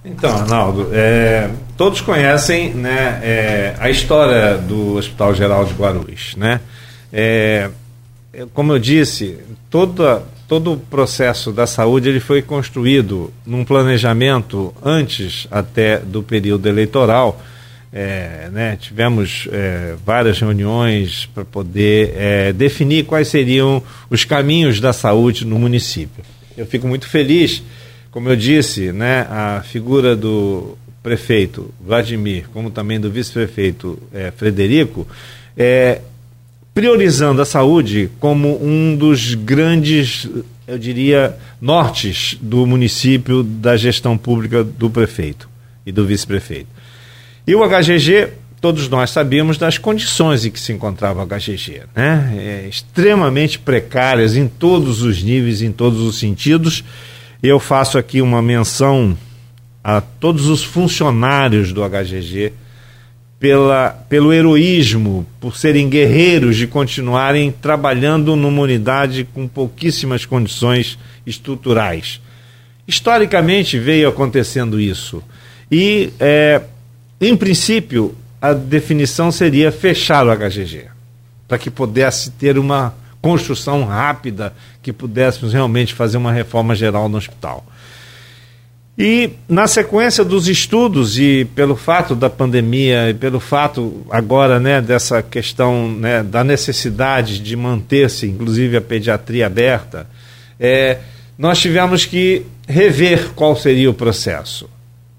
Então, Arnaldo, é, todos conhecem né, é, a história do Hospital Geral de Guarulhos. Né? É, como eu disse, toda todo o processo da saúde ele foi construído num planejamento antes até do período eleitoral. É, né, tivemos é, várias reuniões para poder é, definir quais seriam os caminhos da saúde no município. Eu fico muito feliz, como eu disse, né, a figura do prefeito Vladimir, como também do vice-prefeito é, Frederico, é, priorizando a saúde como um dos grandes, eu diria, nortes do município da gestão pública do prefeito e do vice-prefeito. E o HGG, todos nós sabíamos das condições em que se encontrava o HGG, né? É, extremamente precárias em todos os níveis, em todos os sentidos. Eu faço aqui uma menção a todos os funcionários do HGG pela, pelo heroísmo, por serem guerreiros de continuarem trabalhando numa unidade com pouquíssimas condições estruturais. Historicamente veio acontecendo isso. E, é, em princípio, a definição seria fechar o HGG, para que pudesse ter uma construção rápida, que pudéssemos realmente fazer uma reforma geral no hospital. E na sequência dos estudos e pelo fato da pandemia e pelo fato agora né, dessa questão né, da necessidade de manter-se, inclusive a pediatria aberta, é, nós tivemos que rever qual seria o processo.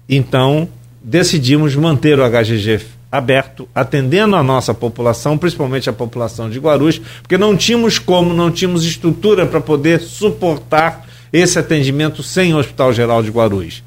Então decidimos manter o HGG aberto, atendendo a nossa população, principalmente a população de Guarulhos, porque não tínhamos como, não tínhamos estrutura para poder suportar esse atendimento sem o Hospital Geral de Guarulhos.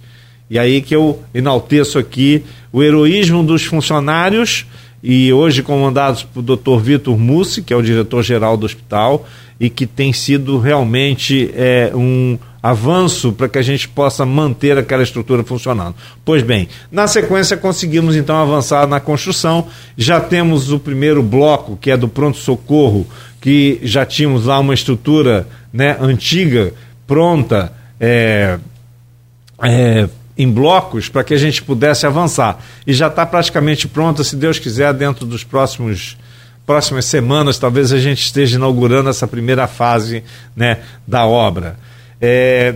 E aí que eu enalteço aqui o heroísmo dos funcionários, e hoje comandados por Dr. Vitor Mussi, que é o diretor-geral do hospital, e que tem sido realmente é, um avanço para que a gente possa manter aquela estrutura funcionando. Pois bem, na sequência conseguimos então avançar na construção. Já temos o primeiro bloco, que é do pronto-socorro, que já tínhamos lá uma estrutura né, antiga pronta é, é, em blocos para que a gente pudesse avançar. E já está praticamente pronta, se Deus quiser, dentro dos próximos próximas semanas, talvez a gente esteja inaugurando essa primeira fase né, da obra. É,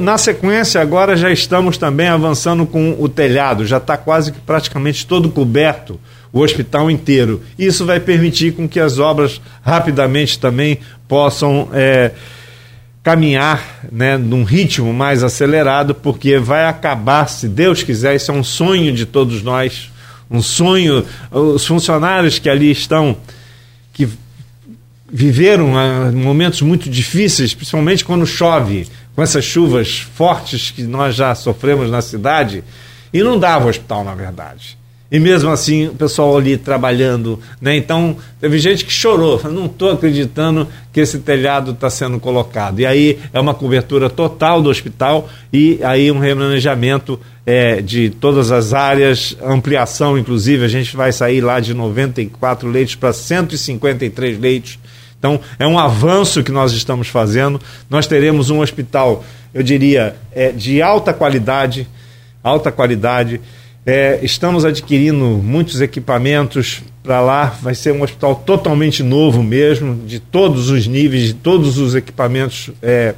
na sequência, agora já estamos também avançando com o telhado, já está quase que praticamente todo coberto o hospital inteiro. Isso vai permitir com que as obras rapidamente também possam é, caminhar né, num ritmo mais acelerado, porque vai acabar, se Deus quiser, isso é um sonho de todos nós, um sonho, os funcionários que ali estão, que viveram uh, momentos muito difíceis, principalmente quando chove, com essas chuvas fortes que nós já sofremos na cidade, inundava o hospital, na verdade. E mesmo assim, o pessoal ali trabalhando, né? Então, teve gente que chorou, não estou acreditando que esse telhado está sendo colocado. E aí é uma cobertura total do hospital e aí um remanejamento é, de todas as áreas, ampliação, inclusive, a gente vai sair lá de 94 leitos para 153 leitos. Então, é um avanço que nós estamos fazendo. Nós teremos um hospital, eu diria, é, de alta qualidade, alta qualidade é, estamos adquirindo muitos equipamentos para lá. Vai ser um hospital totalmente novo mesmo, de todos os níveis, de todos os equipamentos é,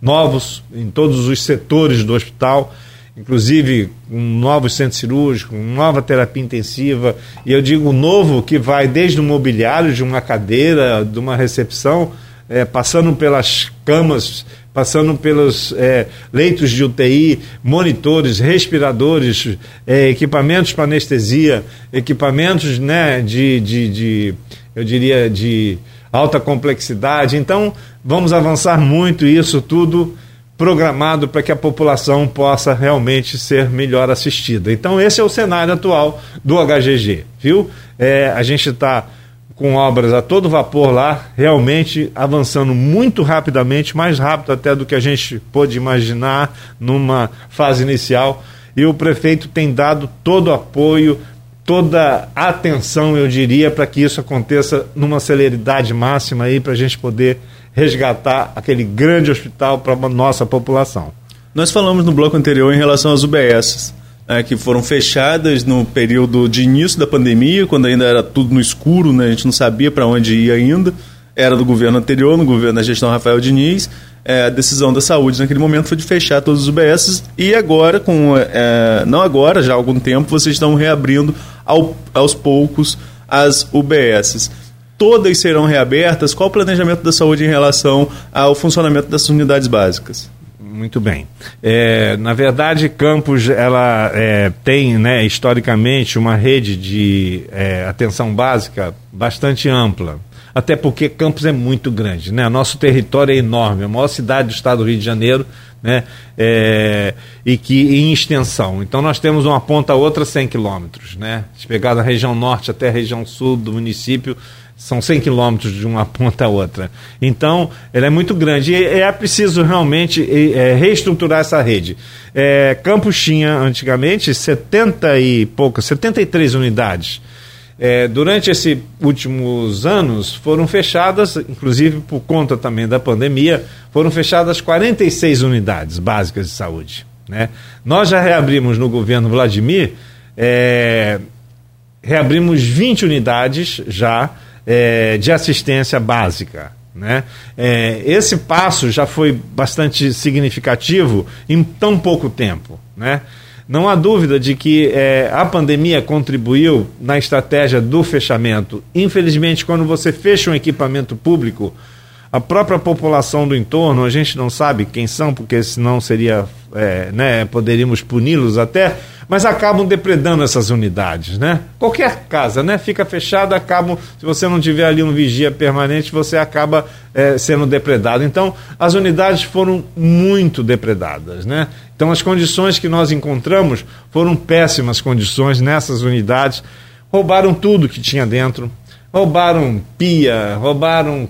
novos, em todos os setores do hospital, inclusive um novo centro cirúrgico, nova terapia intensiva. E eu digo novo que vai desde o mobiliário de uma cadeira, de uma recepção, é, passando pelas camas passando pelos é, leitos de UTI, monitores, respiradores, é, equipamentos para anestesia, equipamentos né, de, de, de, eu diria, de alta complexidade. Então, vamos avançar muito isso tudo programado para que a população possa realmente ser melhor assistida. Então, esse é o cenário atual do HGG, viu? É, a gente está com obras a todo vapor lá, realmente avançando muito rapidamente, mais rápido até do que a gente pôde imaginar numa fase inicial. E o prefeito tem dado todo o apoio, toda a atenção, eu diria, para que isso aconteça numa celeridade máxima aí, para a gente poder resgatar aquele grande hospital para a nossa população. Nós falamos no bloco anterior em relação às UBSs né, que foram fechadas no período de início da pandemia, quando ainda era tudo no escuro, né, a gente não sabia para onde ia ainda. Era do governo anterior, no governo da gestão Rafael Diniz. É, a decisão da saúde naquele momento foi de fechar todos os UBSs e agora, com é, não agora, já há algum tempo, vocês estão reabrindo ao, aos poucos as UBSs todas serão reabertas? Qual o planejamento da saúde em relação ao funcionamento dessas unidades básicas? Muito bem. É, na verdade, Campos ela é, tem, né, historicamente, uma rede de é, atenção básica bastante ampla. Até porque Campos é muito grande, né? Nosso território é enorme, a maior cidade do estado do Rio de Janeiro, né? É, e que em extensão. Então nós temos uma ponta a outra 100 quilômetros, né? Se pegar da região norte até a região sul do município, são 100 quilômetros de uma (laughs) ponta a outra. Então, ela é muito grande e é preciso realmente é, reestruturar essa rede. É, Campos tinha antigamente 70 e poucas, 73 unidades. É, durante esses últimos anos foram fechadas, inclusive por conta também da pandemia, foram fechadas 46 unidades básicas de saúde. Né? Nós já reabrimos no governo Vladimir, é, reabrimos 20 unidades já é, de assistência básica. Né? É, esse passo já foi bastante significativo em tão pouco tempo. Né? Não há dúvida de que é, a pandemia contribuiu na estratégia do fechamento. Infelizmente, quando você fecha um equipamento público, a própria população do entorno, a gente não sabe quem são, porque senão seria, é, né, poderíamos puni-los até, mas acabam depredando essas unidades, né? Qualquer casa, né? Fica fechada, acabam, se você não tiver ali um vigia permanente, você acaba é, sendo depredado. Então, as unidades foram muito depredadas, né? Então, as condições que nós encontramos foram péssimas condições nessas unidades. Roubaram tudo que tinha dentro, roubaram pia, roubaram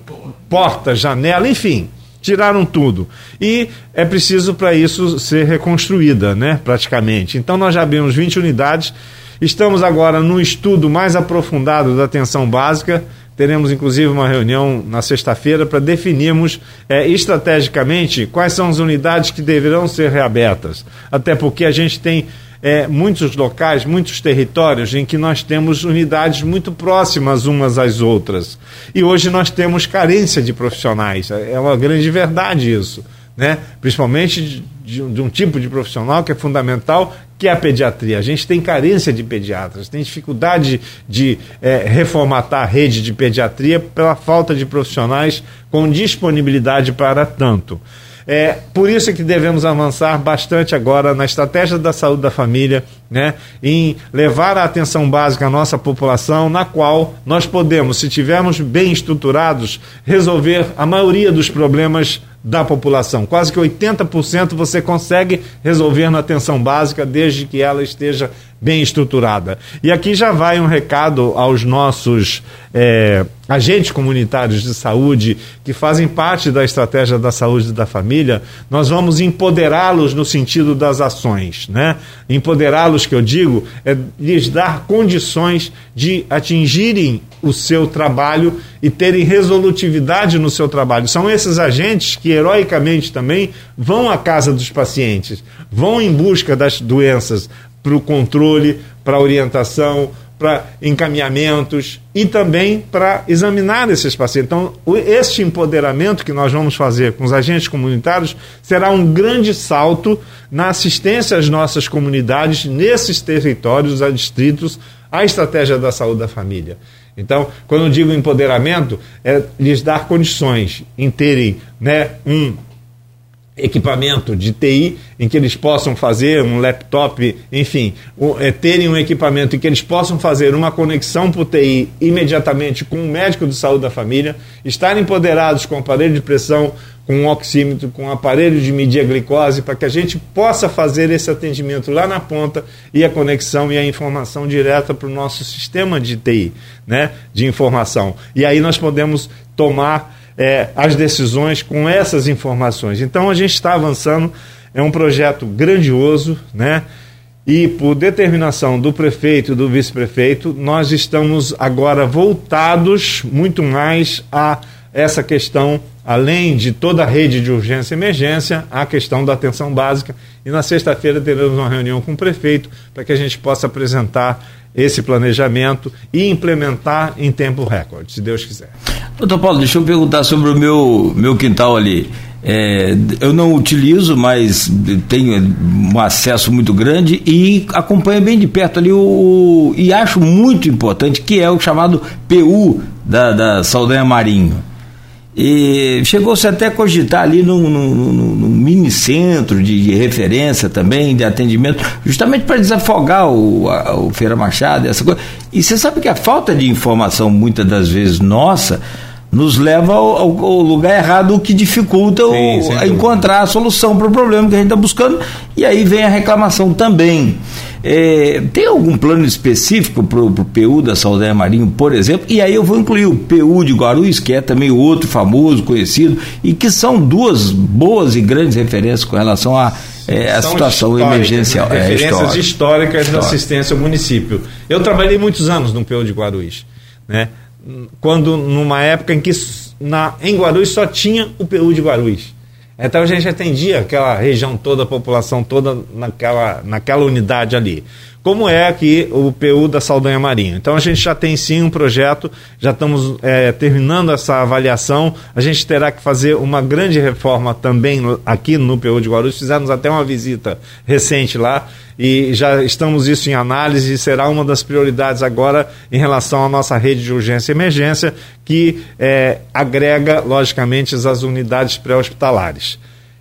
porta, janela, enfim, tiraram tudo. E é preciso para isso ser reconstruída, né, praticamente. Então nós já abrimos 20 unidades, estamos agora no estudo mais aprofundado da atenção básica. Teremos inclusive uma reunião na sexta-feira para definirmos é, estrategicamente quais são as unidades que deverão ser reabertas. Até porque a gente tem é, muitos locais, muitos territórios em que nós temos unidades muito próximas umas às outras. E hoje nós temos carência de profissionais. É uma grande verdade isso. Né? Principalmente de, de um tipo de profissional que é fundamental, que é a pediatria. A gente tem carência de pediatras, tem dificuldade de é, reformatar a rede de pediatria pela falta de profissionais com disponibilidade para tanto. É, por isso que devemos avançar bastante agora na estratégia da saúde da família, né, em levar a atenção básica à nossa população, na qual nós podemos, se tivermos bem estruturados, resolver a maioria dos problemas da população. Quase que 80% você consegue resolver na atenção básica, desde que ela esteja bem estruturada. E aqui já vai um recado aos nossos é, agentes comunitários de saúde que fazem parte da estratégia da saúde da família. Nós vamos empoderá-los no sentido das ações, né? Empoderá-los, que eu digo, é lhes dar condições de atingirem o seu trabalho e terem resolutividade no seu trabalho. São esses agentes que, heroicamente também, vão à casa dos pacientes, vão em busca das doenças para o controle, para orientação, para encaminhamentos e também para examinar esses pacientes. Então, este empoderamento que nós vamos fazer com os agentes comunitários será um grande salto na assistência às nossas comunidades nesses territórios adstritos à estratégia da saúde da família. Então, quando eu digo empoderamento, é lhes dar condições em terem né, um equipamento de TI em que eles possam fazer um laptop, enfim, um, é, terem um equipamento em que eles possam fazer uma conexão por TI imediatamente com o médico de saúde da família, estarem empoderados com aparelho de pressão, com um oxímetro, com um aparelho de medir a glicose, para que a gente possa fazer esse atendimento lá na ponta e a conexão e a informação direta para o nosso sistema de TI, né, de informação. E aí nós podemos tomar é, as decisões com essas informações. Então a gente está avançando, é um projeto grandioso, né? E por determinação do prefeito e do vice-prefeito, nós estamos agora voltados muito mais a essa questão, além de toda a rede de urgência e emergência, a questão da atenção básica. E na sexta-feira teremos uma reunião com o prefeito para que a gente possa apresentar esse planejamento e implementar em tempo recorde, se Deus quiser. Doutor Paulo, deixa eu perguntar sobre o meu, meu quintal ali. É, eu não utilizo, mas tenho um acesso muito grande e acompanho bem de perto ali o, e acho muito importante que é o chamado PU da, da Saldanha Marinho. E chegou-se até a cogitar ali num, num, num, num mini centro de, de, referência também, de atendimento, justamente para desafogar o, a, o Feira Machado, essa coisa. E você sabe que a falta de informação, muitas das vezes nossa, nos leva ao, ao, lugar errado, o que dificulta sim, o, a encontrar a solução para o problema que a gente está buscando, e aí vem a reclamação também. É, tem algum plano específico para o PU da Saldanha Marinho, por exemplo? E aí eu vou incluir o PU de Guarulhos, que é também outro famoso, conhecido, e que são duas boas e grandes referências com relação a é, a situação emergencial. Né? Referências é, históricas da assistência ao município. Eu trabalhei muitos anos no PU de Guarulhos. Né? Quando, numa época em que na, em Guarulhos só tinha o PU de Guarulhos. Então a gente atendia aquela região toda, a população toda naquela, naquela unidade ali. Como é aqui o PU da Saldanha Marinho. Então a gente já tem sim um projeto, já estamos é, terminando essa avaliação. A gente terá que fazer uma grande reforma também aqui no PU de Guarulhos. Fizemos até uma visita recente lá e já estamos isso em análise será uma das prioridades agora em relação à nossa rede de urgência e emergência, que é, agrega, logicamente, as unidades pré-hospitalares.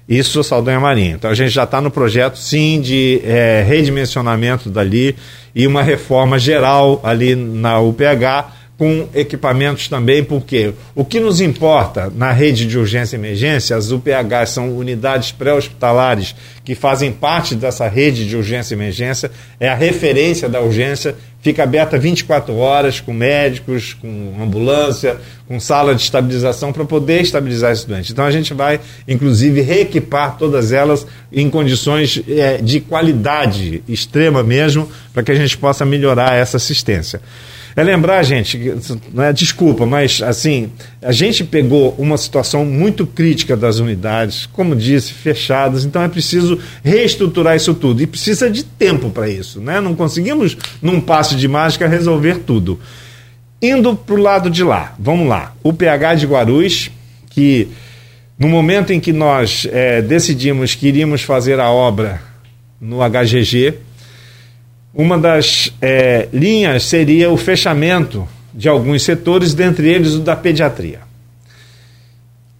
Isso Saldanha Marinha. Então a gente já está no projeto, sim, de é, redimensionamento dali e uma reforma geral ali na UPH com equipamentos também, porque o que nos importa na rede de urgência e emergência, as UPHs são unidades pré-hospitalares que fazem parte dessa rede de urgência e emergência, é a referência da urgência, fica aberta 24 horas com médicos, com ambulância, com sala de estabilização para poder estabilizar esse doente. Então a gente vai, inclusive, reequipar todas elas em condições é, de qualidade extrema mesmo, para que a gente possa melhorar essa assistência. É lembrar, gente, não é desculpa, mas assim, a gente pegou uma situação muito crítica das unidades, como disse, fechadas, então é preciso reestruturar isso tudo. E precisa de tempo para isso, né? Não conseguimos, num passo de mágica, resolver tudo. Indo para o lado de lá, vamos lá. O PH de Guarulhos, que No momento em que nós é, decidimos que iríamos fazer a obra no HGG, uma das é, linhas seria o fechamento de alguns setores, dentre eles o da pediatria,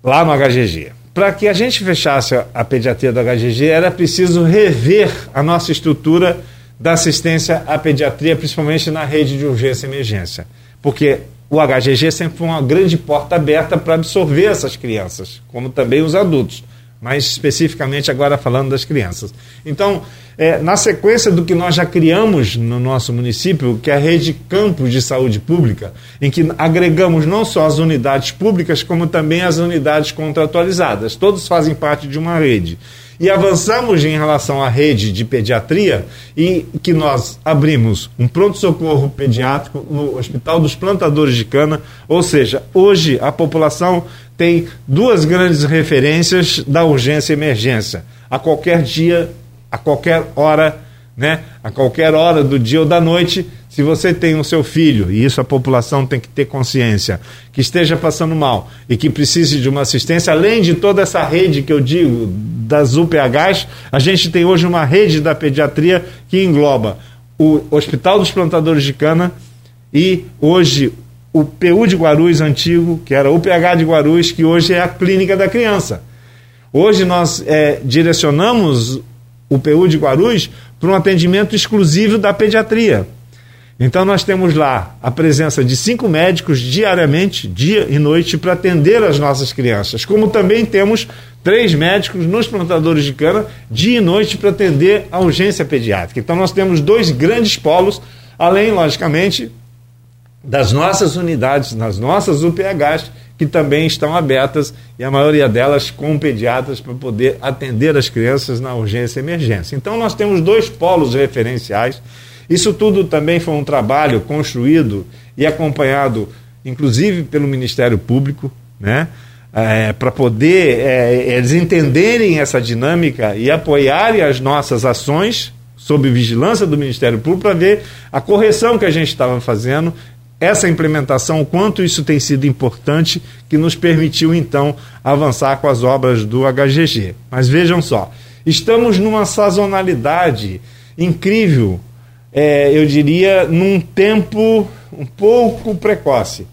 lá no HGG. Para que a gente fechasse a pediatria do HGG, era preciso rever a nossa estrutura da assistência à pediatria, principalmente na rede de urgência e emergência. Porque o HGG sempre foi uma grande porta aberta para absorver essas crianças, como também os adultos, mas especificamente agora falando das crianças. Então, é, na sequência do que nós já criamos no nosso município, que é a rede Campos de Saúde Pública, em que agregamos não só as unidades públicas, como também as unidades contratualizadas. Todos fazem parte de uma rede e avançamos em relação à rede de pediatria e que nós abrimos um pronto-socorro pediátrico no Hospital dos Plantadores de Cana, ou seja, hoje a população tem duas grandes referências da urgência e emergência. A qualquer dia, a qualquer hora, né? A qualquer hora do dia ou da noite, se você tem o seu filho, e isso a população tem que ter consciência, que esteja passando mal e que precise de uma assistência, além de toda essa rede que eu digo das UPHs, a gente tem hoje uma rede da pediatria que engloba o Hospital dos Plantadores de Cana e hoje o PU de Guarulhos antigo, que era o UPH de Guarulhos, que hoje é a clínica da criança. Hoje nós é, direcionamos o PU de Guarulhos para um atendimento exclusivo da pediatria. Então nós temos lá a presença de cinco médicos diariamente, dia e noite, para atender as nossas crianças. Como também temos três médicos nos plantadores de cana, dia e noite, para atender a urgência pediátrica. Então nós temos dois grandes polos, além, logicamente, das nossas unidades, nas nossas UPHs, que também estão abertas, e a maioria delas com pediatras para poder atender as crianças na urgência e emergência. Então nós temos dois polos referenciais isso tudo também foi um trabalho construído e acompanhado, inclusive pelo Ministério Público, né? É, para poder é, eles entenderem essa dinâmica e apoiarem as nossas ações sob vigilância do Ministério Público para ver a correção que a gente estava fazendo, essa implementação, o quanto isso tem sido importante, que nos permitiu então avançar com as obras do HGG. Mas vejam só, estamos numa sazonalidade incrível é, eu diria, num tempo um pouco precoce.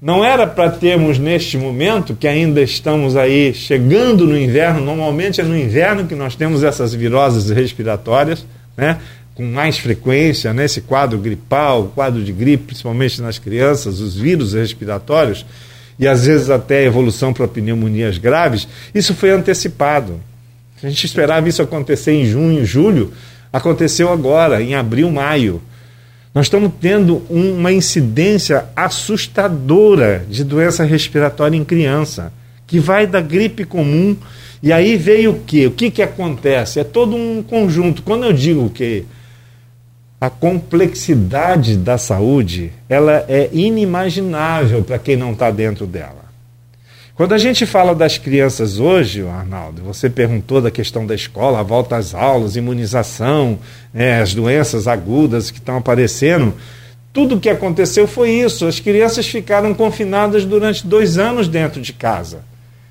Não era para termos neste momento, que ainda estamos aí chegando no inverno, normalmente é no inverno que nós temos essas viroses respiratórias, né? Com mais frequência, nesse né? quadro gripal, quadro de gripe, principalmente nas crianças, os vírus respiratórios, e às vezes até evolução para pneumonias graves, isso foi antecipado. A gente esperava isso acontecer em junho, julho, aconteceu agora, em abril, maio. Nós estamos tendo uma incidência assustadora de doença respiratória em criança, que vai da gripe comum. E aí veio o quê? O que, que acontece? É todo um conjunto. Quando eu digo que a complexidade da saúde ela é inimaginável para quem não está dentro dela. Quando a gente fala das crianças hoje, Arnaldo, você perguntou da questão da escola, a volta às aulas, imunização, né, as doenças agudas que estão aparecendo. Tudo o que aconteceu foi isso. As crianças ficaram confinadas durante dois anos dentro de casa.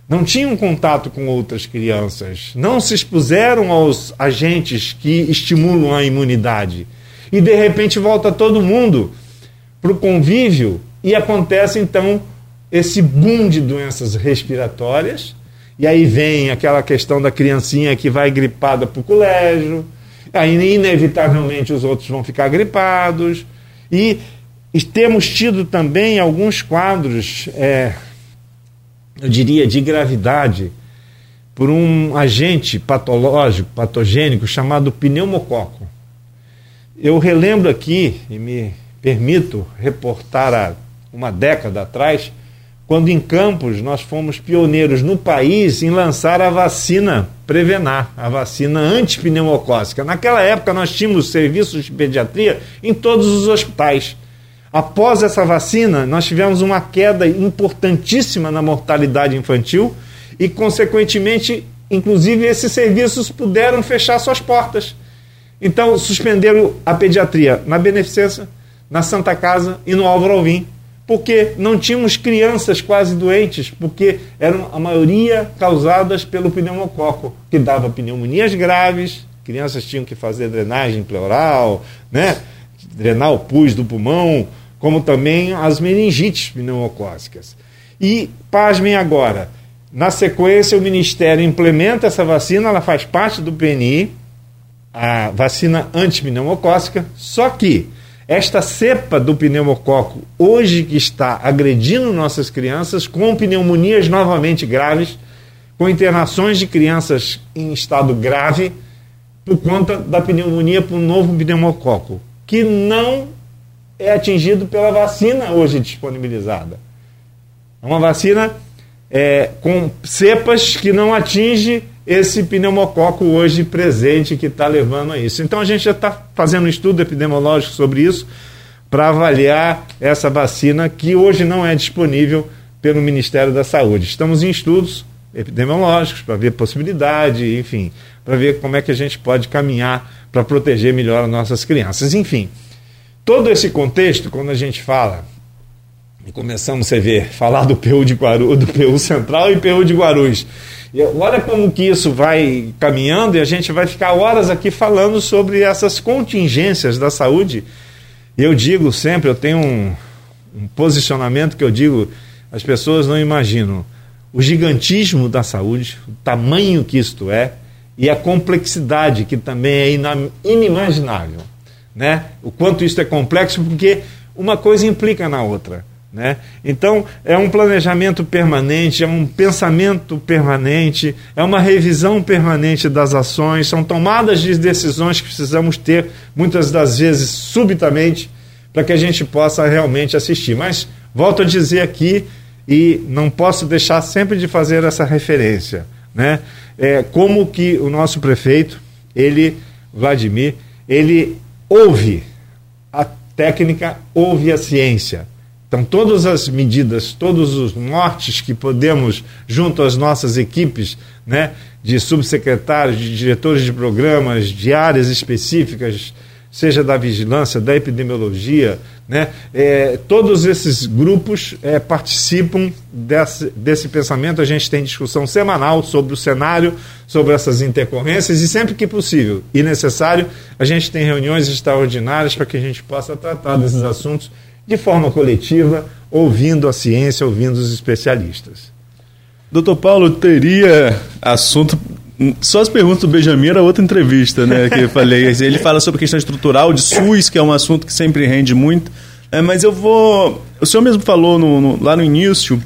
Não tinham contato com outras crianças. Não se expuseram aos agentes que estimulam a imunidade. E de repente volta todo mundo para o convívio e acontece então esse boom de doenças respiratórias, e aí vem aquela questão da criancinha que vai gripada para o colégio, aí inevitavelmente os outros vão ficar gripados, e, temos tido também alguns quadros, é, eu diria, de gravidade, por um agente patológico, patogênico chamado pneumococo. Eu relembro aqui, e me permito reportar há uma década atrás, quando em Campos nós fomos pioneiros no país em lançar a vacina Prevenar, a vacina antipneumocócica. Naquela época nós tínhamos serviços de pediatria em todos os hospitais. Após essa vacina, nós tivemos uma queda importantíssima na mortalidade infantil e, consequentemente, inclusive esses serviços puderam fechar suas portas. Então, suspenderam a pediatria na Beneficência, na Santa Casa e no Álvaro Alvim porque não tínhamos crianças quase doentes, porque eram a maioria causadas pelo pneumococo, que dava pneumonias graves, crianças tinham que fazer drenagem pleural, né? drenar o pus do pulmão, como também as meningites pneumocócicas. E, pasmem agora, na sequência o Ministério implementa essa vacina, ela faz parte do PNI, a vacina antipneumocócica, só que esta cepa do pneumococo, hoje que está agredindo nossas crianças, com pneumonias novamente graves, com internações de crianças em estado grave, por conta da pneumonia por novo pneumococo, que não é atingido pela vacina hoje disponibilizada. É uma vacina é, com cepas que não atinge esse pneumococo hoje presente que está levando a isso. Então a gente já está fazendo um estudo epidemiológico sobre isso para avaliar essa vacina que hoje não é disponível pelo Ministério da Saúde. Estamos em estudos epidemiológicos para ver possibilidade, enfim, para ver como é que a gente pode caminhar para proteger melhor as nossas crianças. Enfim, todo esse contexto, quando a gente fala começamos a ver, falar do PU de Guarulhos, do PU Central e PU de Guarulhos e olha como que isso vai caminhando e a gente vai ficar horas aqui falando sobre essas contingências da saúde. Eu digo sempre, eu tenho um, um posicionamento que eu digo, as pessoas não imaginam o gigantismo da saúde, o tamanho que isto é e a complexidade que também é inimaginável, né? O quanto isso é complexo porque uma coisa implica na outra. Né? Então, é um planejamento permanente, é um pensamento permanente, é uma revisão permanente das ações, são tomadas de decisões que precisamos ter, muitas das vezes subitamente, para que a gente possa realmente assistir. Mas, volto a dizer aqui, e não posso deixar sempre de fazer essa referência, né? É, como que o nosso prefeito, ele, Vladimir, ele ouve a técnica, ouve a ciência então, todas as medidas, todos os nortes que podemos, junto às nossas equipes né, de subsecretários, de diretores de programas, de áreas específicas, seja da vigilância, da epidemiologia, né, é, todos esses grupos é, participam desse, desse pensamento. A gente tem discussão semanal sobre o cenário, sobre essas intercorrências e sempre que possível e necessário, a gente tem reuniões extraordinárias para que a gente possa tratar desses assuntos de forma coletiva, ouvindo a ciência, ouvindo os especialistas. Doutor Paulo, teria assunto. Só as perguntas do Benjamin era outra entrevista, né? Que eu falei. (laughs) Ele fala sobre questão estrutural de SUS, que é um assunto que sempre rende muito. É, mas eu vou. O senhor mesmo falou no, no, lá no início,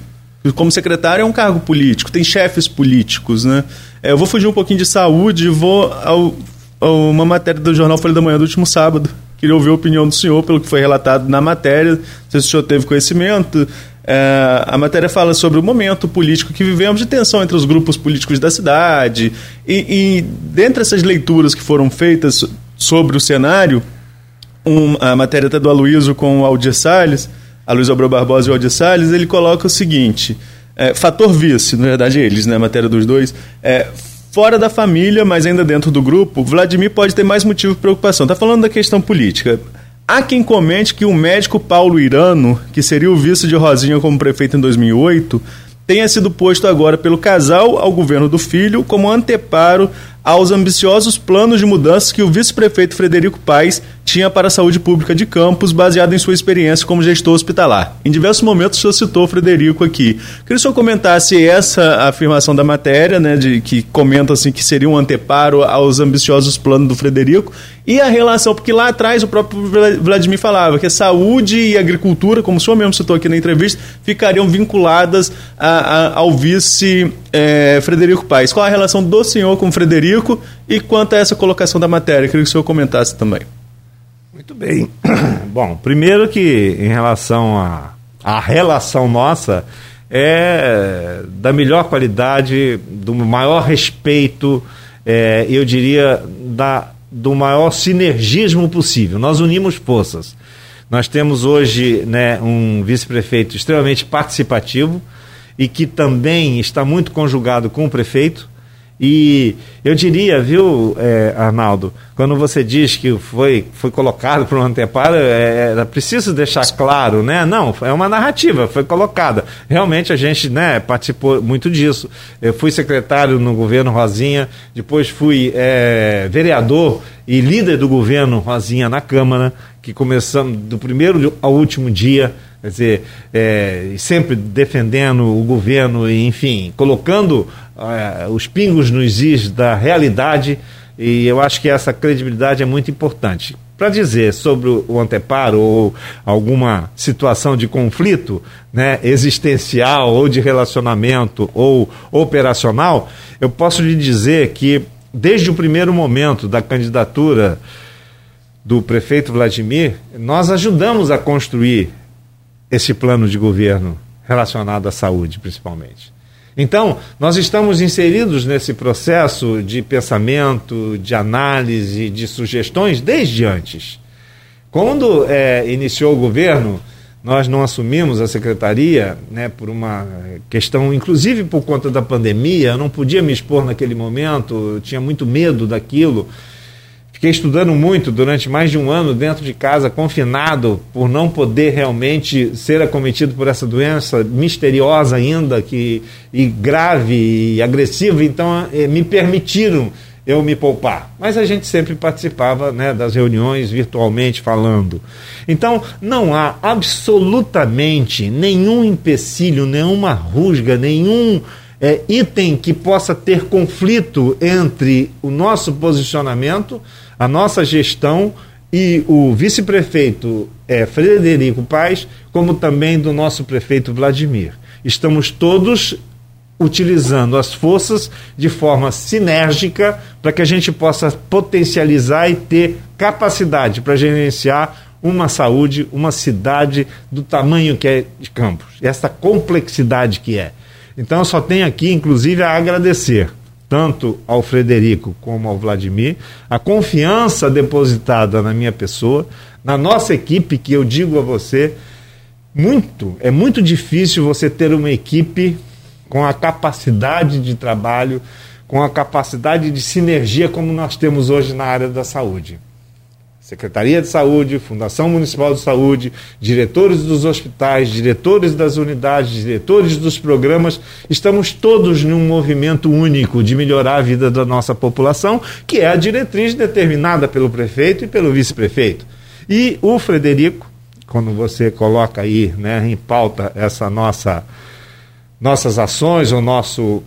como secretário é um cargo político, tem chefes políticos, né? É, eu vou fugir um pouquinho de saúde e vou ao, ao, uma matéria do jornal Folha da Manhã do último sábado, Queria ouvir a opinião do senhor pelo que foi relatado na matéria. Não sei se o senhor teve conhecimento. É, a matéria fala sobre o momento político que vivemos de tensão entre os grupos políticos da cidade. E, e dentre essas leituras que foram feitas sobre o cenário, um, a matéria até do Aloysio com o Aldir Salles, Aloysio Abreu Barbosa e o Aldir Salles, ele coloca o seguinte: é, fator vice, na verdade eles, né, a matéria dos dois, é, Fora da família, mas ainda dentro do grupo, Vladimir pode ter mais motivo de preocupação. Está falando da questão política. Há quem comente que o médico Paulo Irano, que seria o vice de Rosinha como prefeito em 2008, tenha sido posto agora pelo casal ao governo do filho como anteparo aos ambiciosos planos de mudanças que o vice-prefeito Frederico Paes tinha para a saúde pública de Campos, baseado em sua experiência como gestor hospitalar. Em diversos momentos o senhor citou o Frederico aqui. Queria que o senhor comentasse essa afirmação da matéria, né, de que comenta assim que seria um anteparo aos ambiciosos planos do Frederico e a relação, porque lá atrás o próprio Vladimir falava que a saúde e a agricultura, como o senhor mesmo citou aqui na entrevista, ficariam vinculadas a, a, ao vice é, Frederico Paes. Qual a relação do senhor com o Frederico e quanto a essa colocação da matéria? Queria que o senhor comentasse também. Muito bem. (clears throat) Bom, primeiro que em relação à a, a relação nossa é da melhor qualidade, do maior respeito, é, eu diria, da, do maior sinergismo possível. Nós unimos forças. Nós temos hoje né, um vice-prefeito extremamente participativo, e que também está muito conjugado com o prefeito E eu diria, viu, é, Arnaldo, quando você diz que foi, foi colocado para o anteparo, é, era preciso deixar claro, né? Não, é uma narrativa, foi colocada. Realmente a gente né, participou muito disso. Eu fui secretário no governo Rosinha, depois fui é, vereador e líder do governo Rosinha na Câmara, que começamos do primeiro ao último dia quer dizer, é, sempre defendendo o governo, enfim, colocando é, os pingos nos is da realidade, e eu acho que essa credibilidade é muito importante. Para dizer sobre o anteparo ou alguma situação de conflito né, existencial ou de relacionamento ou operacional, eu posso lhe dizer que desde o primeiro momento da candidatura do prefeito Vladimir, nós ajudamos a construir esse plano de governo relacionado à saúde, principalmente. Então, nós estamos inseridos nesse processo de pensamento, de análise, de sugestões desde antes. Quando é, iniciou o governo, nós não assumimos a secretaria né, por uma questão, inclusive por conta da pandemia, eu não podia me expor naquele momento, eu tinha muito medo daquilo. Fiquei estudando muito durante mais de um ano dentro de casa, confinado, por não poder realmente ser acometido por essa doença misteriosa ainda, que, e grave e agressiva. Então, eh, me permitiram eu me poupar. Mas a gente sempre participava né, das reuniões virtualmente falando. Então, não há absolutamente nenhum empecilho, nenhuma rusga, nenhum é, item que possa ter conflito entre o nosso posicionamento a nossa gestão e o vice-prefeito é, Frederico Paes, como também do nosso prefeito Vladimir. Estamos todos utilizando as forças de forma sinérgica para que a gente possa potencializar e ter capacidade para gerenciar uma saúde, uma cidade do tamanho que é de Campos, essa complexidade que é. Então, eu só tenho aqui, inclusive, a agradecer tanto ao Frederico como ao Vladimir, a confiança depositada na minha pessoa, na nossa equipe, que eu digo a você, muito, é muito difícil você ter uma equipe com a capacidade de trabalho, com a capacidade de sinergia como nós temos hoje na área da saúde. Secretaria de Saúde, Fundação Municipal de Saúde, diretores dos hospitais, diretores das unidades, diretores dos programas, estamos todos num movimento único de melhorar a vida da nossa população, que é a diretriz determinada pelo prefeito e pelo vice-prefeito. E o Frederico, quando você coloca aí né, em pauta essa nossa nossas ações, o nosso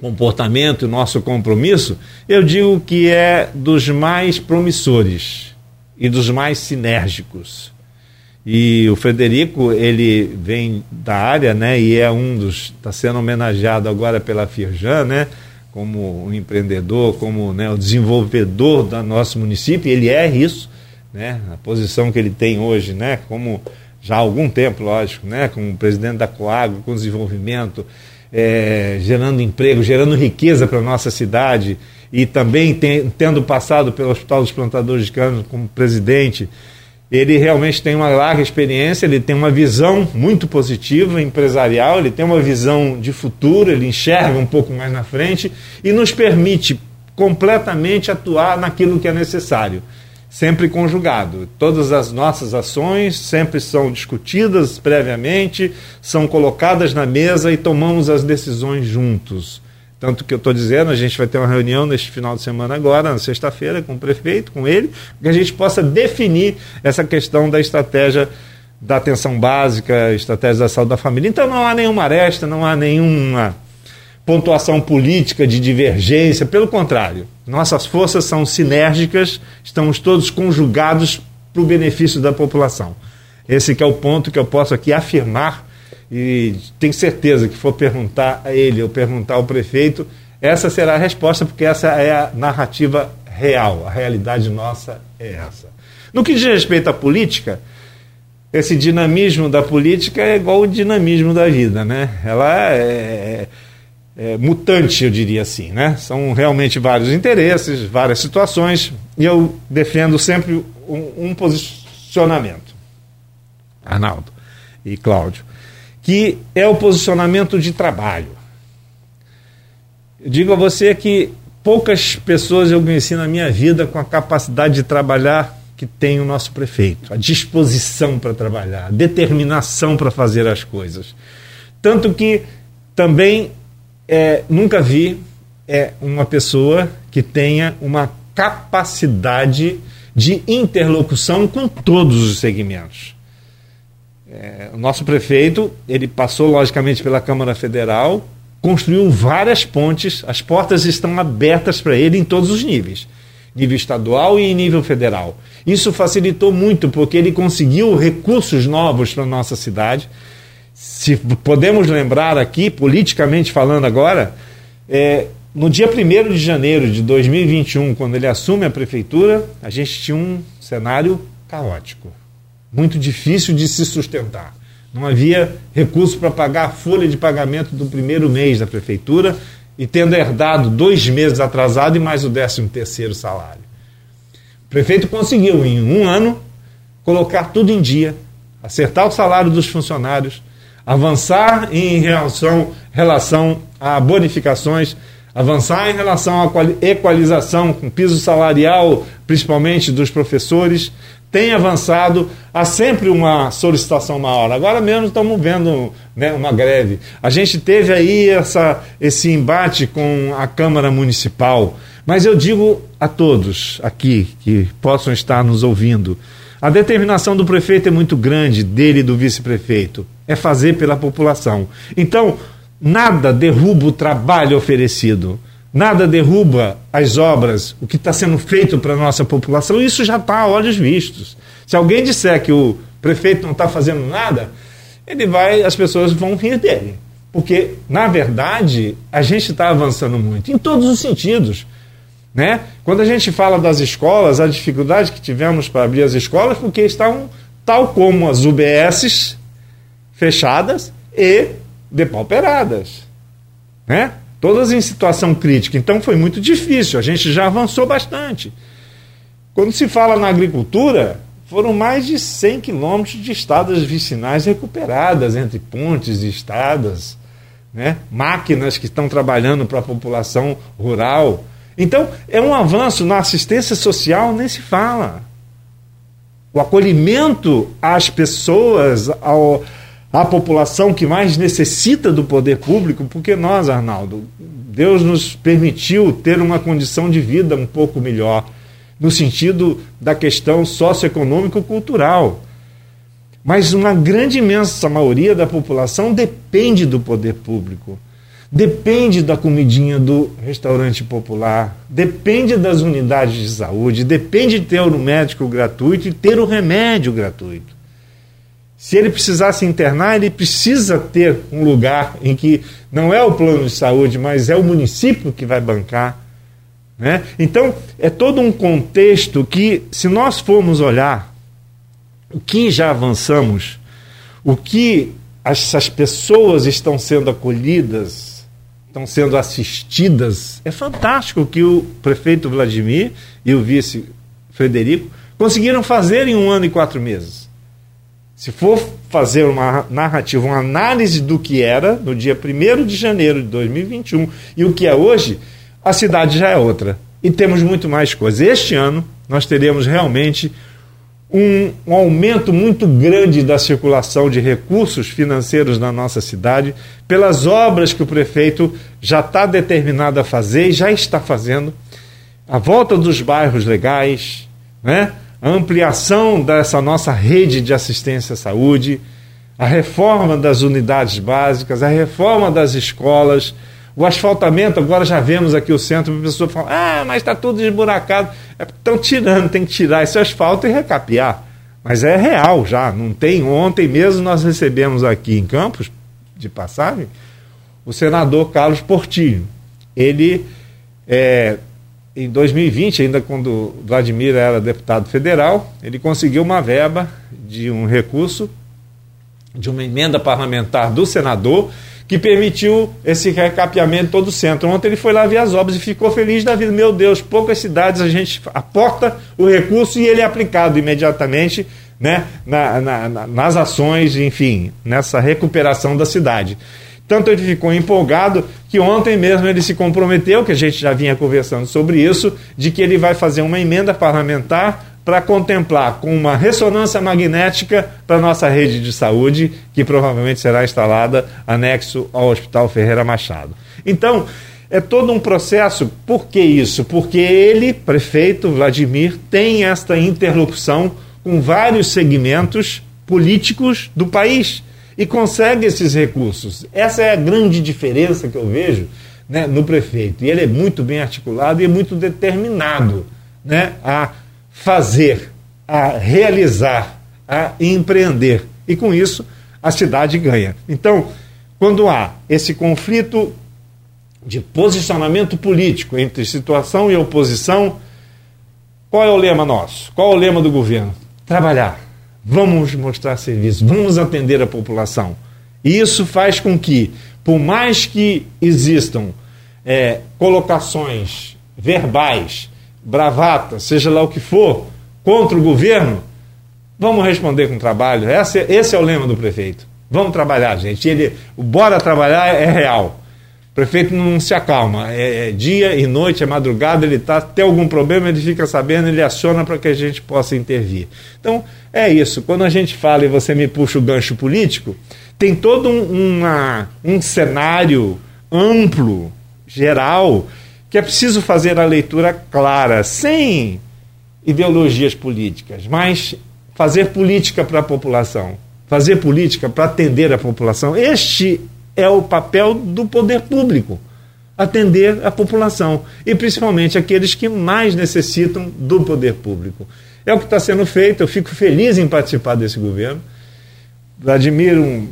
comportamento e nosso compromisso, eu digo que é dos mais promissores e dos mais sinérgicos. E o Frederico, ele vem da área, né, e é um dos está sendo homenageado agora pela Firjan, né, como um empreendedor, como né, o desenvolvedor do nosso município, ele é isso, né, a posição que ele tem hoje, né, como já há algum tempo, lógico, né, como presidente da Coagro, com desenvolvimento, é, gerando emprego, gerando riqueza para a nossa cidade e também tem, tendo passado pelo Hospital dos Plantadores de Cana como presidente, ele realmente tem uma larga experiência, ele tem uma visão muito positiva empresarial, ele tem uma visão de futuro, ele enxerga um pouco mais na frente e nos permite completamente atuar naquilo que é necessário sempre conjugado. Todas as nossas ações sempre são discutidas previamente, são colocadas na mesa e tomamos as decisões juntos. Tanto que eu estou dizendo, a gente vai ter uma reunião neste final de semana agora, na sexta-feira, com o prefeito, com ele, que a gente possa definir essa questão da estratégia da atenção básica, estratégia da saúde da família. Então não há nenhuma aresta, não há nenhuma pontuação política de divergência, pelo contrário. Nossas forças são sinérgicas, estamos todos conjugados para o benefício da população. Esse é o ponto que eu posso aqui afirmar e tenho certeza que for perguntar a ele ou perguntar ao prefeito, essa será a resposta, porque essa é a narrativa real, a realidade nossa é essa. No que diz respeito à política, esse dinamismo da política é igual o dinamismo da vida, né? Ela é, é mutante, eu diria assim. Né? São realmente vários interesses, várias situações, e eu defendo sempre um, um posicionamento, Arnaldo e Cláudio, que é o posicionamento de trabalho. Eu digo a você que poucas pessoas eu conheci na minha vida com a capacidade de trabalhar que tem o nosso prefeito, a disposição para trabalhar, a determinação para fazer as coisas. Tanto que também é, nunca vi é, uma pessoa que tenha uma capacidade de interlocução com todos os segmentos. É, o nosso prefeito, ele passou logicamente pela Câmara Federal, construiu várias pontes, as portas estão abertas para ele em todos os níveis, nível estadual e nível federal. Isso facilitou muito porque ele conseguiu recursos novos para nossa cidade. Se podemos lembrar aqui, politicamente falando agora, é, no dia 1 de janeiro de 2021, quando ele assume a prefeitura, a gente tinha um cenário caótico muito difícil de se sustentar. Não havia recurso para pagar a folha de pagamento do primeiro mês da prefeitura e tendo herdado dois meses atrasado e mais o décimo terceiro salário. O prefeito conseguiu, em um ano, colocar tudo em dia, acertar o salário dos funcionários, avançar em relação, relação a bonificações, avançar em relação à equalização com piso salarial, principalmente dos professores, tem avançado, há sempre uma solicitação maior. Agora mesmo estamos vendo né, uma greve. A gente teve aí essa, esse embate com a Câmara Municipal. Mas eu digo a todos aqui que possam estar nos ouvindo: a determinação do prefeito é muito grande, dele e do vice-prefeito. É fazer pela população. Então, nada derruba o trabalho oferecido. Nada derruba as obras, o que está sendo feito para a nossa população, isso já está a olhos vistos. Se alguém disser que o prefeito não está fazendo nada, ele vai, as pessoas vão rir dele. Porque, na verdade, a gente está avançando muito, em todos os sentidos. Né? Quando a gente fala das escolas, a dificuldade que tivemos para abrir as escolas, porque estão tal como as UBSs fechadas e depauperadas. Né? todas em situação crítica. Então foi muito difícil, a gente já avançou bastante. Quando se fala na agricultura, foram mais de 100 quilômetros de estradas vicinais recuperadas entre pontes e estradas, né? máquinas que estão trabalhando para a população rural. Então, é um avanço na assistência social, nem se fala. O acolhimento às pessoas, ao, a população que mais necessita do poder público, porque nós, Arnaldo, Deus nos permitiu ter uma condição de vida um pouco melhor, no sentido da questão socioeconômico-cultural. Mas uma grande imensa maioria da população depende do poder público, depende da comidinha do restaurante popular, depende das unidades de saúde, depende de ter o médico gratuito e ter o remédio gratuito. Se ele precisar se internar, ele precisa ter um lugar em que não é o plano de saúde, mas é o município que vai bancar. Né? Então, é todo um contexto que, se nós formos olhar o que já avançamos, o que essas pessoas estão sendo acolhidas, estão sendo assistidas, é fantástico o que o prefeito Vladimir e o vice Frederico conseguiram fazer em um ano e quatro meses. Se for fazer uma narrativa, uma análise do que era no dia 1 de janeiro de 2021 e o que é hoje, a cidade já é outra. E temos muito mais coisas. Este ano, nós teremos realmente um, um, aumento muito grande da circulação de recursos financeiros na nossa cidade, pelas obras que o prefeito já está determinado a fazer e já está fazendo. A volta dos bairros legais, né? A ampliação dessa nossa rede de assistência à saúde, a reforma das unidades básicas, a reforma das escolas, o asfaltamento, agora já vemos aqui o centro, a pessoa fala, ah, mas está tudo esburacado. Estão é, tirando, tem que tirar esse asfalto e recapear. Mas é real já, não tem. Ontem mesmo nós recebemos aqui em Campos, de passagem, o senador Carlos Portillo. Ele é, em 2020, ainda quando Vladimir era deputado federal, ele conseguiu uma verba de um recurso, de uma emenda parlamentar do senador, que permitiu esse recapeamento todo o centro. Ontem ele foi lá ver as obras e ficou feliz da vida. Meu Deus, poucas cidades a gente aporta o recurso e ele é aplicado imediatamente né, na, na, na, nas ações, enfim, nessa recuperação da cidade. Tanto ele ficou empolgado que ontem mesmo ele se comprometeu, que a gente já vinha conversando sobre isso, de que ele vai fazer uma emenda parlamentar para contemplar com uma ressonância magnética para nossa rede de saúde, que provavelmente será instalada anexo ao Hospital Ferreira Machado. Então, é todo um processo. Por que isso? Porque ele, prefeito Vladimir, tem esta interlocução com vários segmentos políticos do país e consegue esses recursos. Essa é a grande diferença que eu vejo né, no prefeito. E ele é muito bem articulado e muito determinado né, a fazer, a realizar, a empreender. E com isso a cidade ganha. Então, quando há esse conflito de posicionamento político entre situação e oposição, qual é o lema nosso? Qual é o lema do governo? Trabalhar. Vamos mostrar serviço, vamos atender a população. E isso faz com que, por mais que existam é, colocações verbais, bravatas, seja lá o que for, contra o governo, vamos responder com trabalho. Esse, esse é o lema do prefeito. Vamos trabalhar, gente. Ele, o bora trabalhar é real prefeito não se acalma. É, é dia e noite, é madrugada, ele tá, tem algum problema, ele fica sabendo, ele aciona para que a gente possa intervir. Então, é isso. Quando a gente fala e você me puxa o gancho político, tem todo um, uma, um cenário amplo, geral, que é preciso fazer a leitura clara, sem ideologias políticas, mas fazer política para a população, fazer política para atender a população. Este é o papel do poder público atender a população e principalmente aqueles que mais necessitam do poder público. É o que está sendo feito, eu fico feliz em participar desse governo. Admiro um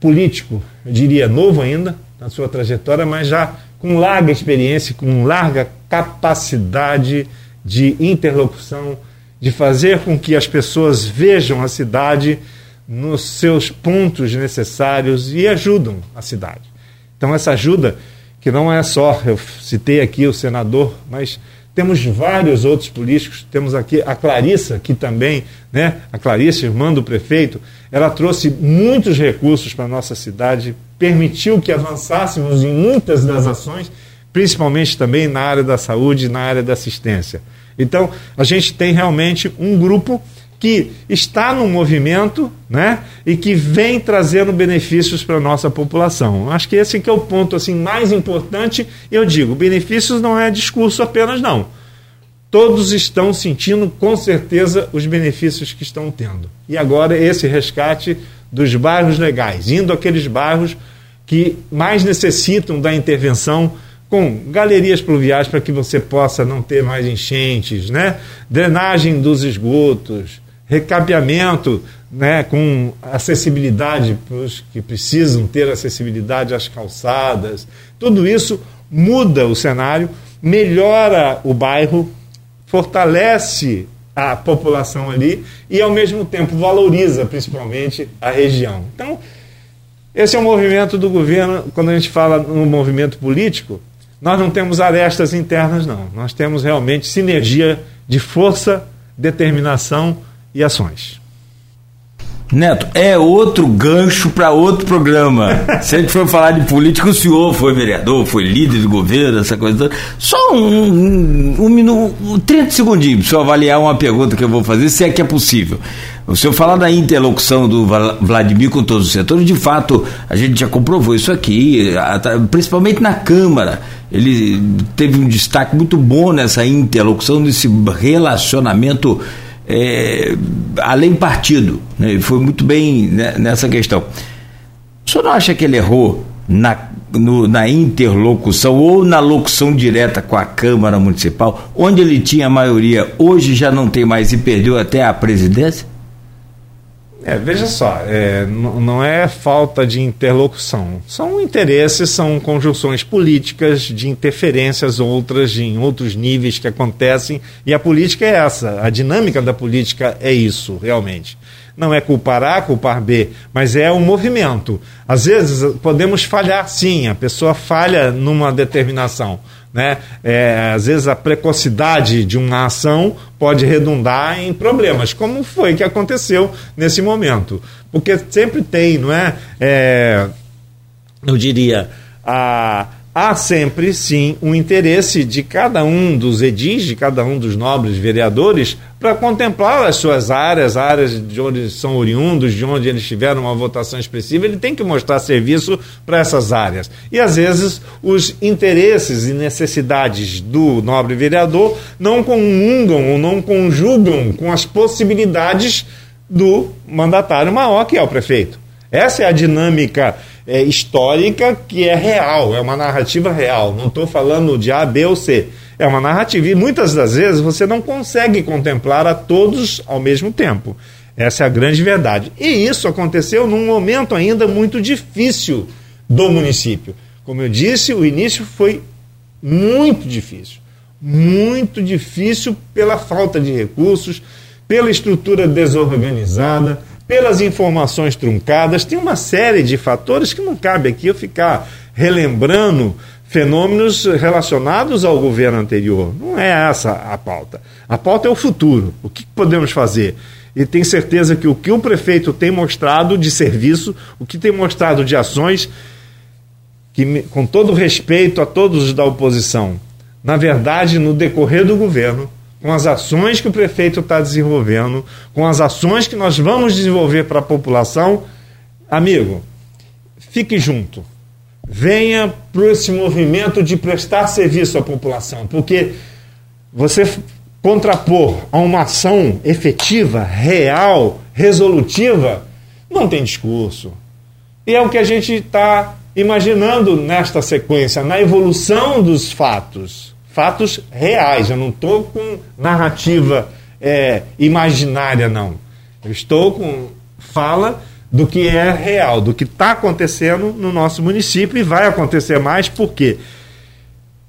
político, eu diria novo ainda, na sua trajetória, mas já com larga experiência, com larga capacidade de interlocução, de fazer com que as pessoas vejam a cidade nos seus pontos necessários e ajudam a cidade. Então, essa ajuda, que não é só, eu citei aqui o senador, mas temos vários outros políticos, temos aqui a Clarissa, que também, né, a Clarissa, irmã do prefeito, ela trouxe muitos recursos para a nossa cidade, permitiu que avançássemos em muitas das ações, principalmente também na área da saúde e na área da assistência. Então, a gente tem realmente um grupo que está no movimento né, e que vem trazendo benefícios para a nossa população. Acho que esse que é o ponto assim, mais importante. Eu digo, benefícios não é discurso apenas, não. Todos estão sentindo com certeza os benefícios que estão tendo. E agora esse resgate dos bairros legais, indo àqueles bairros que mais necessitam da intervenção com galerias pluviais para que você possa não ter mais enchentes, né? drenagem dos esgotos, recapeamento né, com acessibilidade para os que precisam ter acessibilidade às calçadas. Tudo isso muda o cenário, melhora o bairro, fortalece a população ali e, ao mesmo tempo, valoriza principalmente a região. Então, esse é o movimento do governo. Quando a gente fala no movimento político, nós não temos arestas internas, não. Nós temos realmente sinergia de força, determinação e ações. Neto, é outro gancho para outro programa. (laughs) Se a gente for falar de política, o senhor foi vereador, foi líder de governo, essa coisa toda. Só um, um, um minuto, 30 segundinhos para o senhor avaliar uma pergunta que eu vou fazer, se é que é possível. O senhor falar da interlocução do Vladimir com todos os setores, de fato, a gente já comprovou isso aqui, principalmente na Câmara. Ele teve um destaque muito bom nessa interlocução, nesse relacionamento é, além partido. Né? Foi muito bem nessa questão. O senhor não acha que ele errou na, no, na interlocução ou na locução direta com a Câmara Municipal, onde ele tinha maioria, hoje já não tem mais e perdeu até a presidência? É, veja só, é, não é falta de interlocução. São interesses, são conjunções políticas de interferências outras em outros níveis que acontecem. E a política é essa, a dinâmica da política é isso, realmente. Não é culpar A, culpar B, mas é um movimento. Às vezes podemos falhar, sim, a pessoa falha numa determinação né? É, às vezes a precocidade de uma ação pode redundar em problemas, como foi que aconteceu nesse momento. Porque sempre tem, não é? é eu diria, a há sempre, sim, um interesse de cada um dos edis, de cada um dos nobres vereadores, para contemplar as suas áreas, áreas de onde são oriundos, de onde eles tiveram uma votação expressiva, ele tem que mostrar serviço para essas áreas. E às vezes os interesses e necessidades do nobre vereador não comungam ou não conjugam com as possibilidades do mandatário maior, que é o prefeito. Essa é a dinâmica é, histórica que é real, é uma narrativa real. Não estou falando de A, B ou C. É uma narrativa. E muitas das vezes você não consegue contemplar a todos ao mesmo tempo. Essa é a grande verdade. E isso aconteceu num momento ainda muito difícil do município. Como eu disse, o início foi muito difícil. Muito difícil pela falta de recursos, pela estrutura desorganizada pelas informações truncadas, tem uma série de fatores que não cabe aqui eu ficar relembrando fenômenos relacionados ao governo anterior. Não é essa a pauta. A pauta é o futuro. O que podemos fazer? E tenho certeza que o que o prefeito tem mostrado de serviço, o que tem mostrado de ações, que, com todo respeito a todos da oposição, na verdade, no decorrer do governo, com as ações que o prefeito está desenvolvendo, com as ações que nós vamos desenvolver para a população, amigo, fique junto. Venha para esse movimento de prestar serviço à população, porque você contrapor a uma ação efetiva, real, resolutiva, não tem discurso. E é o que a gente está imaginando nesta sequência, na evolução dos fatos fatos reais. Eu não estou com narrativa é, imaginária, não. Eu estou com fala do que é real, do que está acontecendo no nosso município e vai acontecer mais porque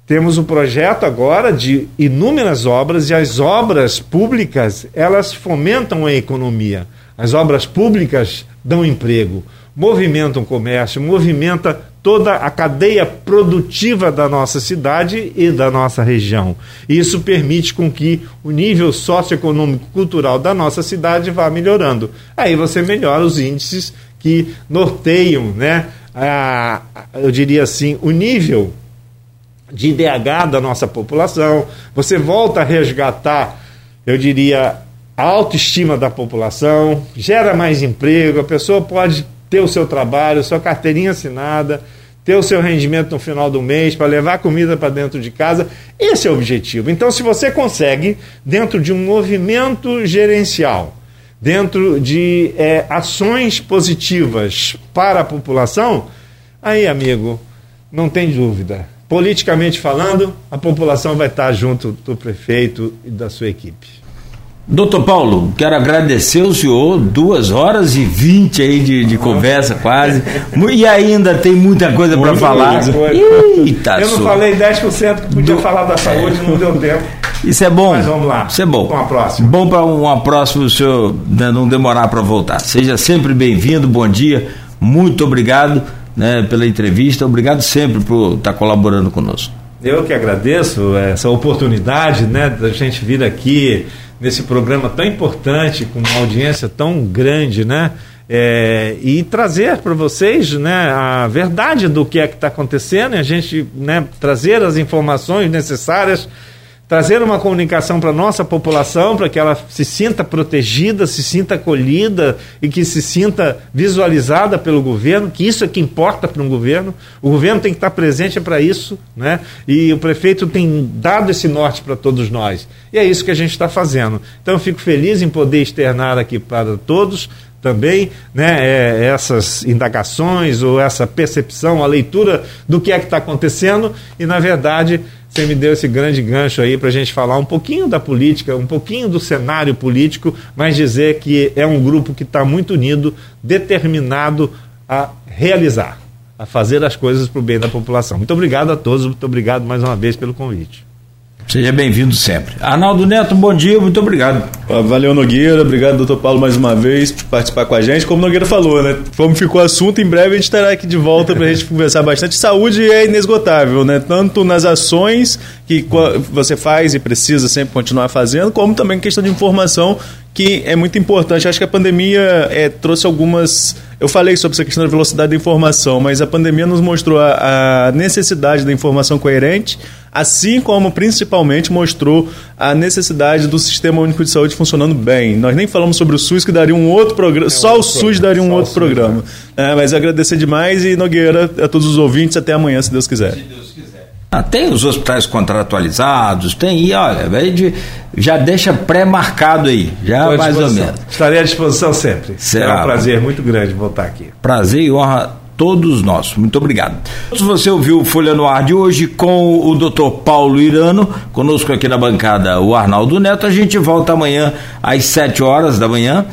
temos um projeto agora de inúmeras obras e as obras públicas elas fomentam a economia. As obras públicas dão emprego, movimentam o comércio, movimenta toda a cadeia produtiva da nossa cidade e da nossa região. Isso permite com que o nível socioeconômico cultural da nossa cidade vá melhorando. Aí você melhora os índices que norteiam, né, a, eu diria assim, o nível de IDH da nossa população. Você volta a resgatar, eu diria, a autoestima da população, gera mais emprego, a pessoa pode ter o seu trabalho, sua carteirinha assinada, ter o seu rendimento no final do mês, para levar comida para dentro de casa. Esse é o objetivo. Então, se você consegue, dentro de um movimento gerencial, dentro de é, ações positivas para a população, aí, amigo, não tem dúvida. Politicamente falando, a população vai estar junto do prefeito e da sua equipe. Doutor Paulo, quero agradecer o senhor, duas horas e vinte aí de, de conversa quase, e ainda tem muita coisa para falar. Eita, Eu não sou. falei 10% que podia Do... falar da saúde, não deu tempo. Isso é bom. Mas vamos lá. Isso é bom. Para uma próxima. Bom para uma próxima o senhor né, não demorar para voltar. Seja sempre bem-vindo, bom dia, muito obrigado né, pela entrevista, obrigado sempre por estar colaborando conosco. Eu que agradeço essa oportunidade né, da gente vir aqui nesse programa tão importante, com uma audiência tão grande, né? É, e trazer para vocês né, a verdade do que é que está acontecendo a gente né, trazer as informações necessárias trazer uma comunicação para a nossa população, para que ela se sinta protegida, se sinta acolhida e que se sinta visualizada pelo governo, que isso é que importa para um governo. O governo tem que estar presente para isso, né? E o prefeito tem dado esse norte para todos nós. E é isso que a gente está fazendo. Então eu fico feliz em poder externar aqui para todos também né, é, essas indagações ou essa percepção, a leitura do que é que está acontecendo e, na verdade, você me deu esse grande gancho aí para a gente falar um pouquinho da política, um pouquinho do cenário político, mas dizer que é um grupo que está muito unido, determinado a realizar, a fazer as coisas para o bem da população. Muito obrigado a todos, muito obrigado mais uma vez pelo convite. Seja bem-vindo sempre. Arnaldo Neto, bom dia, muito obrigado. Valeu, Nogueira. Obrigado, doutor Paulo, mais uma vez por participar com a gente. Como Nogueira falou, né? Como ficou o assunto, em breve a gente estará aqui de volta para a gente conversar bastante. Saúde é inesgotável, né? Tanto nas ações que você faz e precisa sempre continuar fazendo, como também questão de informação que é muito importante. Acho que a pandemia é, trouxe algumas. Eu falei sobre essa questão da velocidade da informação, mas a pandemia nos mostrou a, a necessidade da informação coerente, assim como principalmente mostrou a necessidade do Sistema Único de Saúde funcionando bem. Nós nem falamos sobre o SUS, que daria um outro programa, é só o SUS daria um outro programa. Né? É, mas agradecer demais e Nogueira, a todos os ouvintes, até amanhã, se Deus quiser. Ah, tem os hospitais contratualizados, tem, e olha, já deixa pré-marcado aí, já mais ou menos. Estarei à disposição sempre. Será, Será um prazer muito grande voltar aqui. Prazer e honra todos nós. Muito obrigado. Se você ouviu o Folha no Ar de hoje com o Dr. Paulo Irano, conosco aqui na bancada o Arnaldo Neto, a gente volta amanhã às 7 horas da manhã